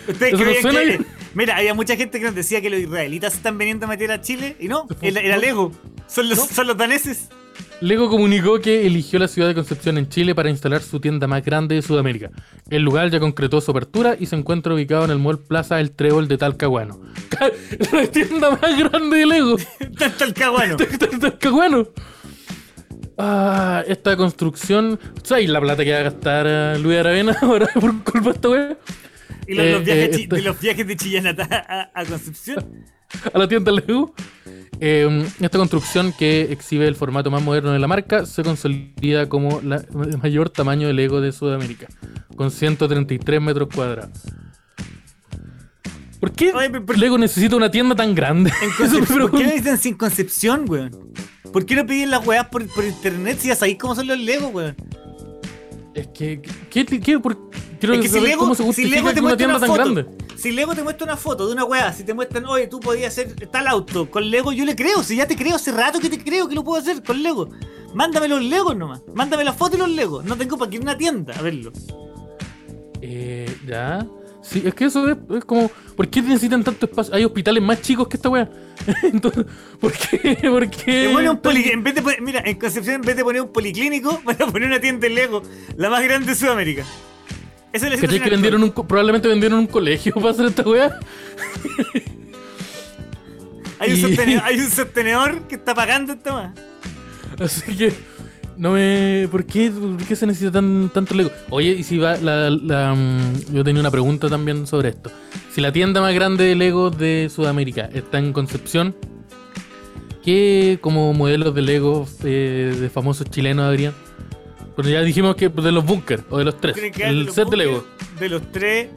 [SPEAKER 1] ¿Ustedes
[SPEAKER 2] ¿Eso no suena
[SPEAKER 1] que-
[SPEAKER 2] bien?
[SPEAKER 1] Mira, había mucha gente que nos decía que los israelitas están viniendo a meter a Chile y no, era, era Lego. Son los, son los daneses.
[SPEAKER 2] Lego comunicó que eligió la ciudad de Concepción en Chile para instalar su tienda más grande de Sudamérica. El lugar ya concretó su apertura y se encuentra ubicado en el Mall Plaza El Trébol de Talcahuano. La tienda más grande de Lego.
[SPEAKER 1] Caguano.
[SPEAKER 2] Talcahuano. Ah, esta construcción. ¿Sabes la plata que va a gastar eh, Luis Aravena ahora por culpa de esta wea?
[SPEAKER 1] Y los,
[SPEAKER 2] Eh,
[SPEAKER 1] los viajes,
[SPEAKER 2] eh,
[SPEAKER 1] de los viajes de a, Concepción.
[SPEAKER 2] a la tienda Lego. Eh, esta construcción que exhibe el formato más moderno de la marca se consolida como la el mayor tamaño de Lego de Sudamérica, con 133 metros cuadrados. ¿Por qué
[SPEAKER 1] Oye, pero- pero-
[SPEAKER 2] Lego necesita una tienda tan grande? Me.
[SPEAKER 1] ¿Por qué no dicen sin Concepción, weón? ¿Por qué no piden las weas por, por internet si ya sabéis cómo son los Lego, weón?
[SPEAKER 2] Es que, ¿qué, qué, por- quiero
[SPEAKER 1] Es que si Lego,
[SPEAKER 2] cómo se
[SPEAKER 1] si Lego te
[SPEAKER 2] una tienda
[SPEAKER 1] una
[SPEAKER 2] tan
[SPEAKER 1] foto,
[SPEAKER 2] grande.
[SPEAKER 1] si Lego te muestra una foto de una wea, si te muestran, oye, tú podías hacer tal auto con Lego, yo le creo, si ya te creo hace rato que te creo que lo puedo hacer con Lego. Mándame los Legos nomás, mándame la foto y los Legos, no tengo para que ir a una tienda a verlo.
[SPEAKER 2] Eh, ya. Sí, es que eso es, es como. ¿Por qué necesitan tanto espacio? Hay hospitales más chicos que esta weá. Entonces, ¿por qué? ¿Por qué?
[SPEAKER 1] Un poli- en vez de mira, en Concepción en vez de poner un policlínico, van a poner una tienda de Lego, la más grande de Sudamérica. Esa es la
[SPEAKER 2] ¿Cachai
[SPEAKER 1] situación
[SPEAKER 2] que vendieron un, probablemente vendieron un colegio para hacer esta weá?
[SPEAKER 1] Hay un, sostenedor, hay un sostenedor que está pagando esta más.
[SPEAKER 2] Así que. No me. ¿Por qué, por qué se necesita tan, tanto Lego? Oye, y si va. La, la, mm, yo tenía una pregunta también sobre esto. Si la tienda más grande de Lego de Sudamérica está en Concepción, ¿qué como modelos de Lego eh, de famosos chilenos habrían? Porque ya dijimos que de los bunkers o de los tres. El
[SPEAKER 1] los
[SPEAKER 2] set de Lego.
[SPEAKER 1] De los tres,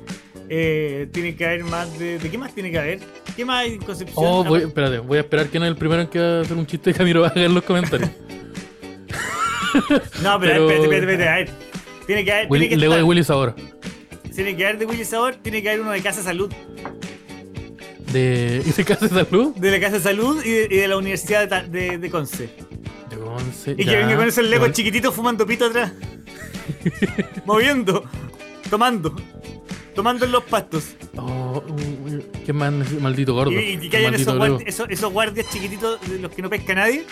[SPEAKER 1] eh, tiene que haber más de. ¿De qué más tiene que haber? ¿Qué más hay en Concepción?
[SPEAKER 2] Oh, voy, espérate, voy a esperar que no es el primero en que va a hacer un chiste y Camilo va a hacer en los comentarios.
[SPEAKER 1] No, pero,
[SPEAKER 2] pero-
[SPEAKER 1] espérate, espérate, espérate, a ver. Tiene que haber.
[SPEAKER 2] Willy-
[SPEAKER 1] tiene que
[SPEAKER 2] Lego de
[SPEAKER 1] estar-
[SPEAKER 2] Willy Sabor.
[SPEAKER 1] Tiene que haber de Willy Sabor, tiene que haber uno de Casa Salud.
[SPEAKER 2] De, ¿Y de Casa Salud?
[SPEAKER 1] De la Casa Salud y de, y de la Universidad de, de, de Conce.
[SPEAKER 2] De Once,
[SPEAKER 1] Y que venga con esos legos chiquititos fumando pito atrás. Moviendo. Tomando. Tomando en los pastos.
[SPEAKER 2] Oh, qué neces- maldito gordo.
[SPEAKER 1] Y, y que hayan guardi- esos, esos guardias chiquititos de los que no pesca nadie.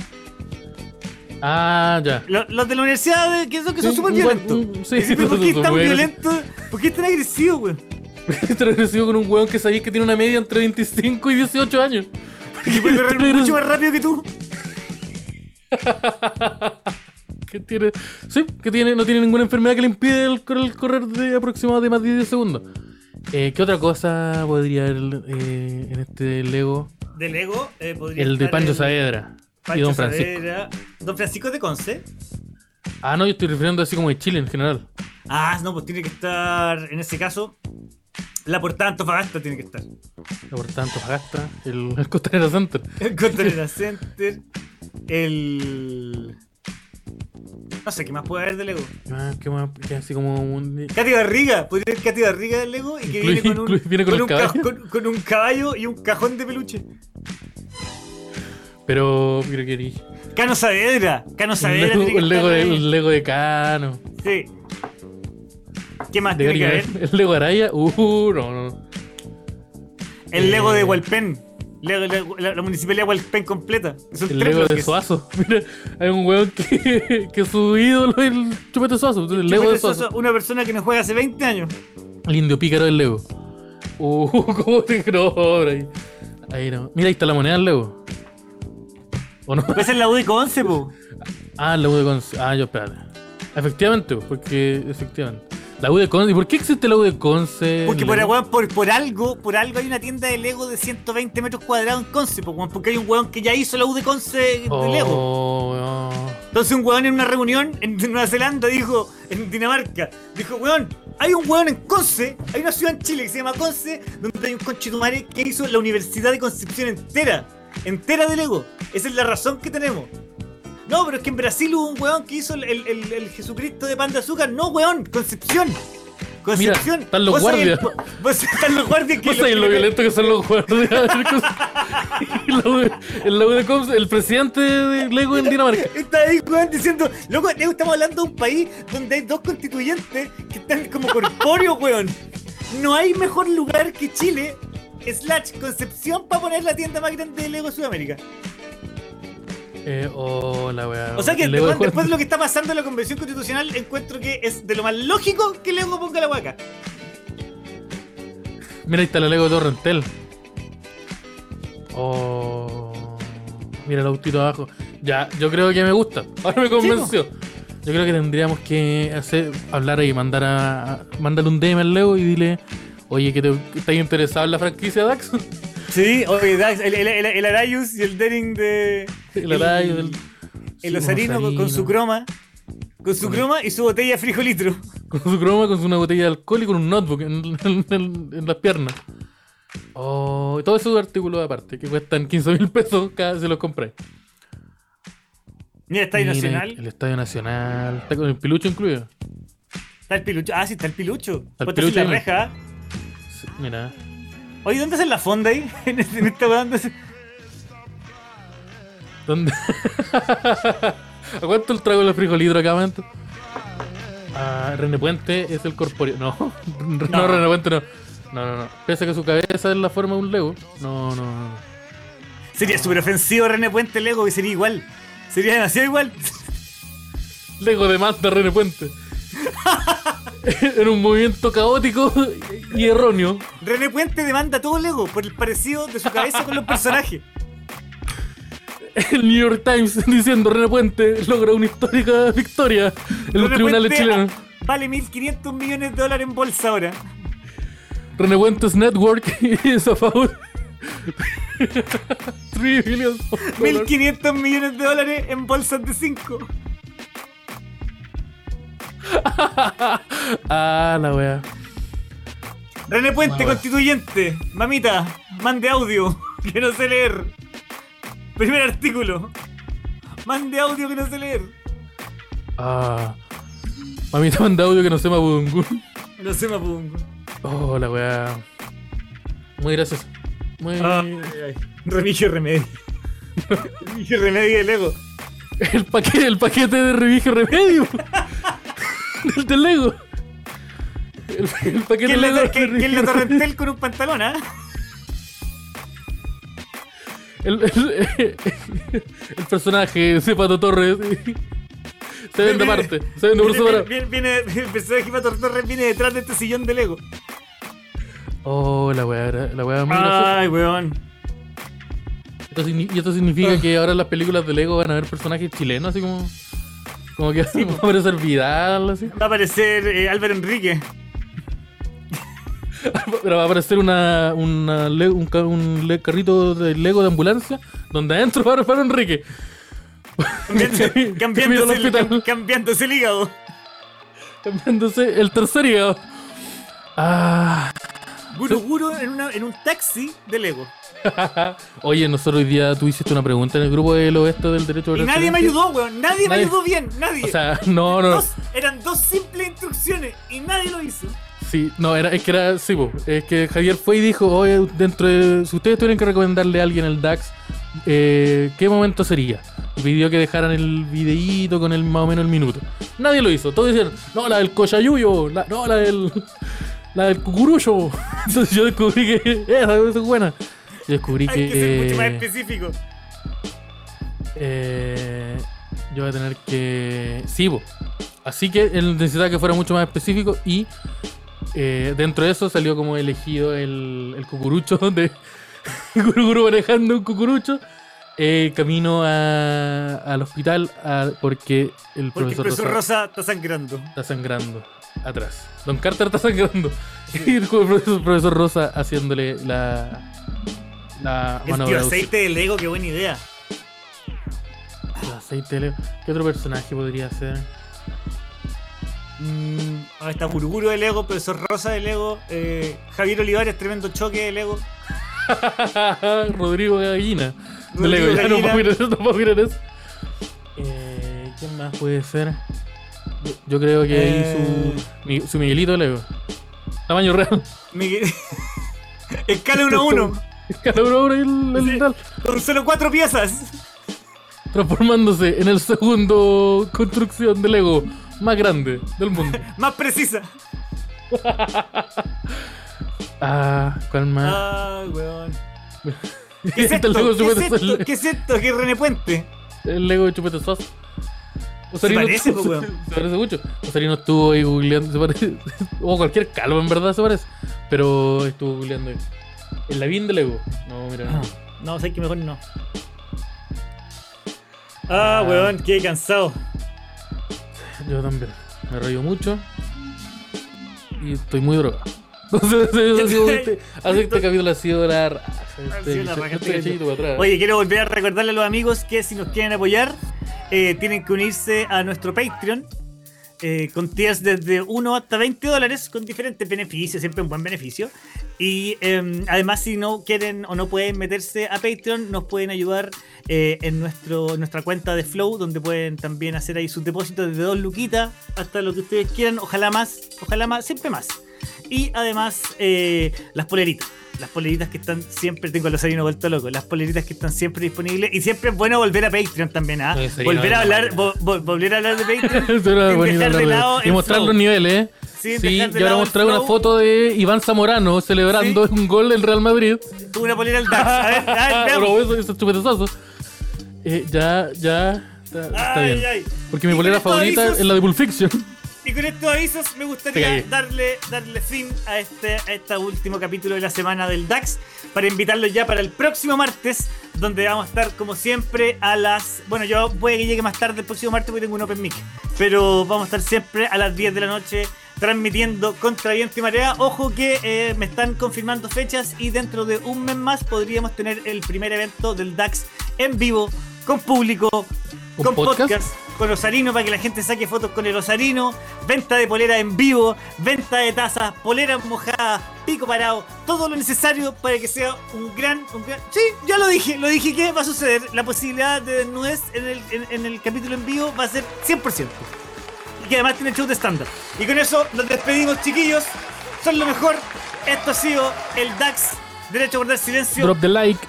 [SPEAKER 2] Ah, ya.
[SPEAKER 1] Los, los de la universidad, de- que son que son súper violentos.
[SPEAKER 2] un- sí,
[SPEAKER 1] ¿Por qué
[SPEAKER 2] son
[SPEAKER 1] es tan
[SPEAKER 2] buenos.
[SPEAKER 1] violento? ¿Por qué es tan agresivo, güey?
[SPEAKER 2] Te recibo con un weón que sabéis que tiene una media entre 25 y 18 años.
[SPEAKER 1] Que puede correr mucho más rápido que tú.
[SPEAKER 2] Que tiene, sí, que tiene, no tiene ninguna enfermedad que le impide el, el correr de aproximadamente de más de 10 segundos. Eh, ¿Qué otra cosa podría haber eh, en este Lego?
[SPEAKER 1] De Lego eh, podría
[SPEAKER 2] El de Pancho
[SPEAKER 1] el
[SPEAKER 2] Saavedra y
[SPEAKER 1] Pancho
[SPEAKER 2] Don Francisco.
[SPEAKER 1] Saavedra. Don Francisco de Conce.
[SPEAKER 2] Ah, no, yo estoy refiriendo así como de Chile en general.
[SPEAKER 1] Ah, no, pues tiene que estar, en ese caso, la portada Antofagasta tiene que estar.
[SPEAKER 2] Por tanto, Fagasta, el, el Costanera Center.
[SPEAKER 1] El Costanera Center. El. No sé, ¿qué más puede haber de Lego?
[SPEAKER 2] ¿Qué más? ¿Qué más? Que así como un.
[SPEAKER 1] Katy Barriga, podría ser Katy Barriga del Lego y que
[SPEAKER 2] Incluye-
[SPEAKER 1] viene con un,
[SPEAKER 2] viene con el
[SPEAKER 1] un ca-
[SPEAKER 2] caballo.
[SPEAKER 1] con- con un caballo y un cajón de peluche.
[SPEAKER 2] Pero. Pero que eres-
[SPEAKER 1] Cano Saavedra, Cano
[SPEAKER 2] Un
[SPEAKER 1] Saavedra. Que
[SPEAKER 2] un Lego de, un Lego de Cano.
[SPEAKER 1] Sí. ¿Qué más tiene que haber?
[SPEAKER 2] El Lego Araya. Uh, no, no.
[SPEAKER 1] El Lego de
[SPEAKER 2] Eh.
[SPEAKER 1] Hualpén. La, la municipalidad de Hualpén completa. Son
[SPEAKER 2] El Lego de. Suazo. Mira, hay un weón que, que su ídolo es el Chupete Suazo. El Lego
[SPEAKER 1] Chupete
[SPEAKER 2] de Suazo.
[SPEAKER 1] Una persona que no juega hace 20 años.
[SPEAKER 2] El indio pícaro del Lego. Uh, cómo te no, ahí. Ahí no. Mira, ahí está la moneda del Lego. ¿O no?
[SPEAKER 1] Esa es la U de Conce, po.
[SPEAKER 2] Ah, la U de Conce. Ah, yo espérate. Efectivamente, porque efectivamente. La U de Conce. ¿Y por qué existe la U de Conce?
[SPEAKER 1] Porque por, weón, por, por algo, por algo hay una tienda de Lego de 120 metros cuadrados en Conce, po, weón, porque hay un weón que ya hizo la U de Conce de Lego.
[SPEAKER 2] Oh, weón.
[SPEAKER 1] Entonces un weón en una reunión en Nueva Zelanda dijo, en Dinamarca, dijo, weón, hay un weón en Conce, hay una ciudad en Chile que se llama Conce, donde hay un conchetumare que hizo la Universidad de Concepción entera, entera de Lego. Esa es la razón que tenemos. No, pero es que en Brasil hubo un weón que hizo el, el- el- el Jesucristo de pan de azúcar. No, weón, Concepción. Concepción.
[SPEAKER 2] están los guardias.
[SPEAKER 1] vos- están los guardias que
[SPEAKER 2] ¿Vos sabés lo violento que son los guardias? El el presidente de Lego en Dinamarca.
[SPEAKER 1] Está ahí, weón, diciendo, loco, Leo, estamos hablando de un país donde hay dos constituyentes que están como corpóreos, weón. No hay mejor lugar que Chile, slash Concepción, para poner la tienda más grande de Lego Sudamérica.
[SPEAKER 2] Eh, oh, la.
[SPEAKER 1] O sea que
[SPEAKER 2] Lego
[SPEAKER 1] después de lo que está pasando en la convención constitucional, encuentro que es de lo más lógico que Lego ponga la huaca.
[SPEAKER 2] Mira, ahí está la Lego Torrentel. Oh. Mira el autito abajo. Ya, yo creo que me gusta. Ahora me convenció. Yo creo que tendríamos que hacer, hablar ahí, mandar a, a- mandarle un DM al Lego y dile, oye, que te, estás interesado en la franquicia Dax.
[SPEAKER 1] Sí, oye, Dax, el, el, el, el Arayus y el Dering de.
[SPEAKER 2] El Arayo del.
[SPEAKER 1] El
[SPEAKER 2] sí,
[SPEAKER 1] osarino con, con su croma. Con su croma y su botella de frijolitro.
[SPEAKER 2] Con su croma, con una botella de alcohol y con un notebook en, en- en- en las piernas. Oh, y todos esos artículos aparte, que cuestan 15 mil pesos cada vez se los compré.
[SPEAKER 1] Mira, Estadio
[SPEAKER 2] Mira,
[SPEAKER 1] Nacional.
[SPEAKER 2] El Estadio Nacional. Está con el pilucho incluido.
[SPEAKER 1] Está el pilucho. Ah, sí, está el pilucho.
[SPEAKER 2] el
[SPEAKER 1] Ponte así
[SPEAKER 2] pilucho
[SPEAKER 1] la reja.
[SPEAKER 2] Mira.
[SPEAKER 1] Oye, ¿dónde hacen la fonda ahí? En, este- en esta ¿dónde se-
[SPEAKER 2] ¿Dónde? ¿A cuánto el trago de frijolitro acá, momento? Ah, René Puente es el corpóreo. No, no,
[SPEAKER 1] No.
[SPEAKER 2] René Puente no. No, no, no. Pese a que su cabeza es la forma de un Lego. No, no, no.
[SPEAKER 1] Sería súper ofensivo René Puente Lego y sería igual. Sería demasiado igual.
[SPEAKER 2] Lego de más de René Puente. en un movimiento caótico y erróneo.
[SPEAKER 1] René Puente demanda todo Lego por el parecido de su cabeza con los personajes.
[SPEAKER 2] El New York Times diciendo René Puente logra una histórica victoria en los tribunales
[SPEAKER 1] Puente,
[SPEAKER 2] chilenos.
[SPEAKER 1] Vale 1.500 millones de dólares en bolsa ahora.
[SPEAKER 2] René Puentes Network is a favor. 3 billion.
[SPEAKER 1] 1.500 millones de dólares en bolsas de 5.
[SPEAKER 2] Ah, la wea.
[SPEAKER 1] René Puente,
[SPEAKER 2] Ah, bueno.
[SPEAKER 1] constituyente. Mamita, mande audio. Que no sé leer. Primer artículo. Mande audio que no sé leer.
[SPEAKER 2] Ah. Mami te manda audio que no se mapudungun.
[SPEAKER 1] No sé, Mapungo.
[SPEAKER 2] Oh, la wea. Muy gracioso. Muy.
[SPEAKER 1] Ay. Remigio Remedio. Remigio Remedio de Lego.
[SPEAKER 2] El paquete, el paquete de Revige Remedio. Del del Lego. El, el paquete
[SPEAKER 1] ¿Quién
[SPEAKER 2] Lego
[SPEAKER 1] quién le torrentel con un pantalón, ah?
[SPEAKER 2] El, el- el personaje de Pato Torres se vende aparte, se vende por
[SPEAKER 1] Viene,
[SPEAKER 2] separado.
[SPEAKER 1] viene, viene- el personaje de Pato Torres viene detrás de este sillón de Lego.
[SPEAKER 2] Oh, la weá, la weá muy.
[SPEAKER 1] Ay, weón.
[SPEAKER 2] Esto y esto significa que ahora en las películas de Lego van a haber personajes chilenos, así como. Como que va a aparecer Vidal, así.
[SPEAKER 1] Va a aparecer eh, Álvaro Enrique.
[SPEAKER 2] Pero va a aparecer una, un, un carrito de Lego de ambulancia donde adentro va Álvaro Enrique.
[SPEAKER 1] Cambiándose, cambiándose, el, cambiándose el hígado.
[SPEAKER 2] Cambiándose el tercer hígado. Ah.
[SPEAKER 1] Guru Guru en, una- en un taxi de Lego.
[SPEAKER 2] Oye, nosotros hoy día tú hiciste una pregunta en el grupo de lo esto del derecho
[SPEAKER 1] Y nadie me ayudó, weón. Nadie, me ayudó bien. Nadie.
[SPEAKER 2] O sea, no, no.
[SPEAKER 1] Dos- eran dos simples instrucciones y nadie lo hizo.
[SPEAKER 2] Sí, no, era, es que era, sí, po, es que Javier fue y dijo, oye, dentro de, si ustedes tuvieran que recomendarle a alguien el DAX, eh, ¿qué momento sería? Pidió que dejaran el videíto con el más o menos el minuto. Nadie lo hizo, todos decían, no, la del cochayuyo, la, no, la del, la del cucurullo. Entonces yo descubrí que esa, esa es buena. Yo descubrí
[SPEAKER 1] Hay que ser mucho más
[SPEAKER 2] que
[SPEAKER 1] específico.
[SPEAKER 2] eh, yo voy a tener que. Sí, po. Así que él necesitaba que fuera mucho más específico y eh, dentro de eso salió como elegido el, el cucurucho de Guruguru manejando un cucurucho. eh, camino a- al hospital a- porque el
[SPEAKER 1] Porque el
[SPEAKER 2] profesor, Rosa
[SPEAKER 1] Rosa está sangrando.
[SPEAKER 2] está sangrando atrás. Don Carter está sangrando. Y el profesor, profesor Rosa haciéndole la, la
[SPEAKER 1] El tío aceite de Lego, qué buena idea.
[SPEAKER 2] El aceite de Leo. ¿Qué otro personaje podría ser?
[SPEAKER 1] Mm, ahora está Burguro de Lego, profesor Rosa de Lego, eh, Javier Olivares, tremendo choque de Lego.
[SPEAKER 2] Rodrigo Gallina. De
[SPEAKER 1] Rodrigo
[SPEAKER 2] Lego, ya no puedo mirar eso, no puedo mirar eso. Eh, ¿Quién más puede ser? Yo, yo creo que ahí
[SPEAKER 1] Eh.
[SPEAKER 2] su, mi- su Miguelito de Lego. Tamaño real.
[SPEAKER 1] Miguel- Escala 1 a 1,
[SPEAKER 2] Cada uno ahora el, el
[SPEAKER 1] Sí. con solo cuatro piezas.
[SPEAKER 2] transformándose en el segundo construcción de Lego más grande del mundo.
[SPEAKER 1] Más precisa.
[SPEAKER 2] Ah, ¿cuál más?
[SPEAKER 1] Ah, weón. ¿Qué es
[SPEAKER 2] Este
[SPEAKER 1] esto? ¿Qué es esto? ¿Qué es esto? ¿Qué es René Puente?
[SPEAKER 2] El Lego de Chupete Sos. Osarino
[SPEAKER 1] parece,
[SPEAKER 2] estuvo-
[SPEAKER 1] po, weón.
[SPEAKER 2] se parece mucho. Osarino estuvo ahí googleando. Se parece. O cualquier calvo, en verdad, se parece. Pero estuvo googleando ahí. El Lavín de Lego. No, mira. no.
[SPEAKER 1] No, sé que mejor no. Ah, weón, qué cansado.
[SPEAKER 2] Yo también. Me rayo mucho. Y estoy muy drogado. Este, así que este capítulo ha sido la raja. Este,
[SPEAKER 1] sido la raja,
[SPEAKER 2] este
[SPEAKER 1] este. Oye, quiero volver a recordarle a los amigos que si nos quieren apoyar, eh, tienen que unirse a nuestro Patreon. Eh, con tiers desde 1 hasta 20 dólares, con diferentes beneficios, siempre un buen beneficio. Y eh, además, si no quieren o no pueden meterse a Patreon, nos pueden ayudar eh, en nuestro, nuestra cuenta de Flow, donde pueden también hacer ahí sus depósitos desde 2 luquitas hasta lo que ustedes quieran, ojalá más, ojalá más, siempre más. Y además, eh, las poleritas. Las poleritas que están siempre, tengo a los harinos vuelto loco, las poleritas que están siempre disponibles. Y siempre es bueno volver a Patreon también, ¿ah? Volver a hablar,
[SPEAKER 2] no.
[SPEAKER 1] vo- vo- volver a hablar de Patreon. Sin dejar de lado
[SPEAKER 2] y mostrar
[SPEAKER 1] flow.
[SPEAKER 2] los niveles, ¿eh?
[SPEAKER 1] Sin
[SPEAKER 2] Sí, yo ahora mostrar una foto de Iván Zamorano celebrando un gol del Real Madrid.
[SPEAKER 1] Una polera al DAX. A ver, a ver, veamos.
[SPEAKER 2] Pero eso, eso es chupetazo. Eh, ya, ya. Está, está
[SPEAKER 1] Ay,
[SPEAKER 2] bien.
[SPEAKER 1] ay.
[SPEAKER 2] Porque mi
[SPEAKER 1] Y
[SPEAKER 2] polera favorita es la de Pulp Fiction.
[SPEAKER 1] Y con estos avisos me gustaría darle, darle fin a este, a este último capítulo de la semana del DAX para invitarlos ya para el próximo martes, donde vamos a estar como siempre a las... Bueno, yo puede que llegue más tarde el próximo martes porque tengo un Open Mic, pero vamos a estar siempre a las 10 de la noche transmitiendo contra viento y marea. Ojo que eh, me están confirmando fechas y dentro de un mes más podríamos tener el primer evento del DAX en vivo, con público,
[SPEAKER 2] ¿Con
[SPEAKER 1] con
[SPEAKER 2] podcast?
[SPEAKER 1] podcast, con Osarino para que la gente saque fotos con el Osarino, venta de polera en vivo, venta de tazas, poleras mojadas, pico parado, todo lo necesario para que sea un gran, un gran- Sí, ya lo dije, lo dije que va a suceder. La posibilidad de desnudez en el, en, en el capítulo en vivo va a ser 100%. Y que además tiene show de estándar. Y con eso nos despedimos, chiquillos. Son lo mejor. Esto ha sido el DAX, Derecho a guardar silencio
[SPEAKER 2] Drop the like.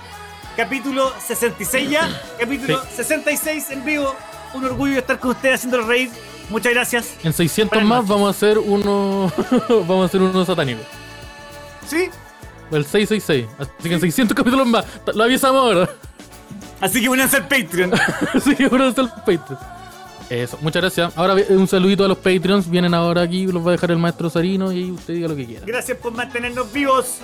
[SPEAKER 1] capítulo 66 ya, capítulo 66 en vivo. Un orgullo estar con ustedes haciéndolos reír. Muchas gracias.
[SPEAKER 2] En 600
[SPEAKER 1] Buenas
[SPEAKER 2] más vamos a hacer uno. vamos a hacer uno satánico.
[SPEAKER 1] ¿Sí?
[SPEAKER 2] El 666. Así que en 600 capítulos más. Lo avisamos ahora.
[SPEAKER 1] Así que únanse al Patreon.
[SPEAKER 2] Así que ahora está el Patreon. Eso, muchas gracias. Ahora un saludito a los Patreons. Vienen ahora aquí, los va a dejar el maestro Sarino y ahí usted diga lo que quiera.
[SPEAKER 1] Gracias por mantenernos vivos.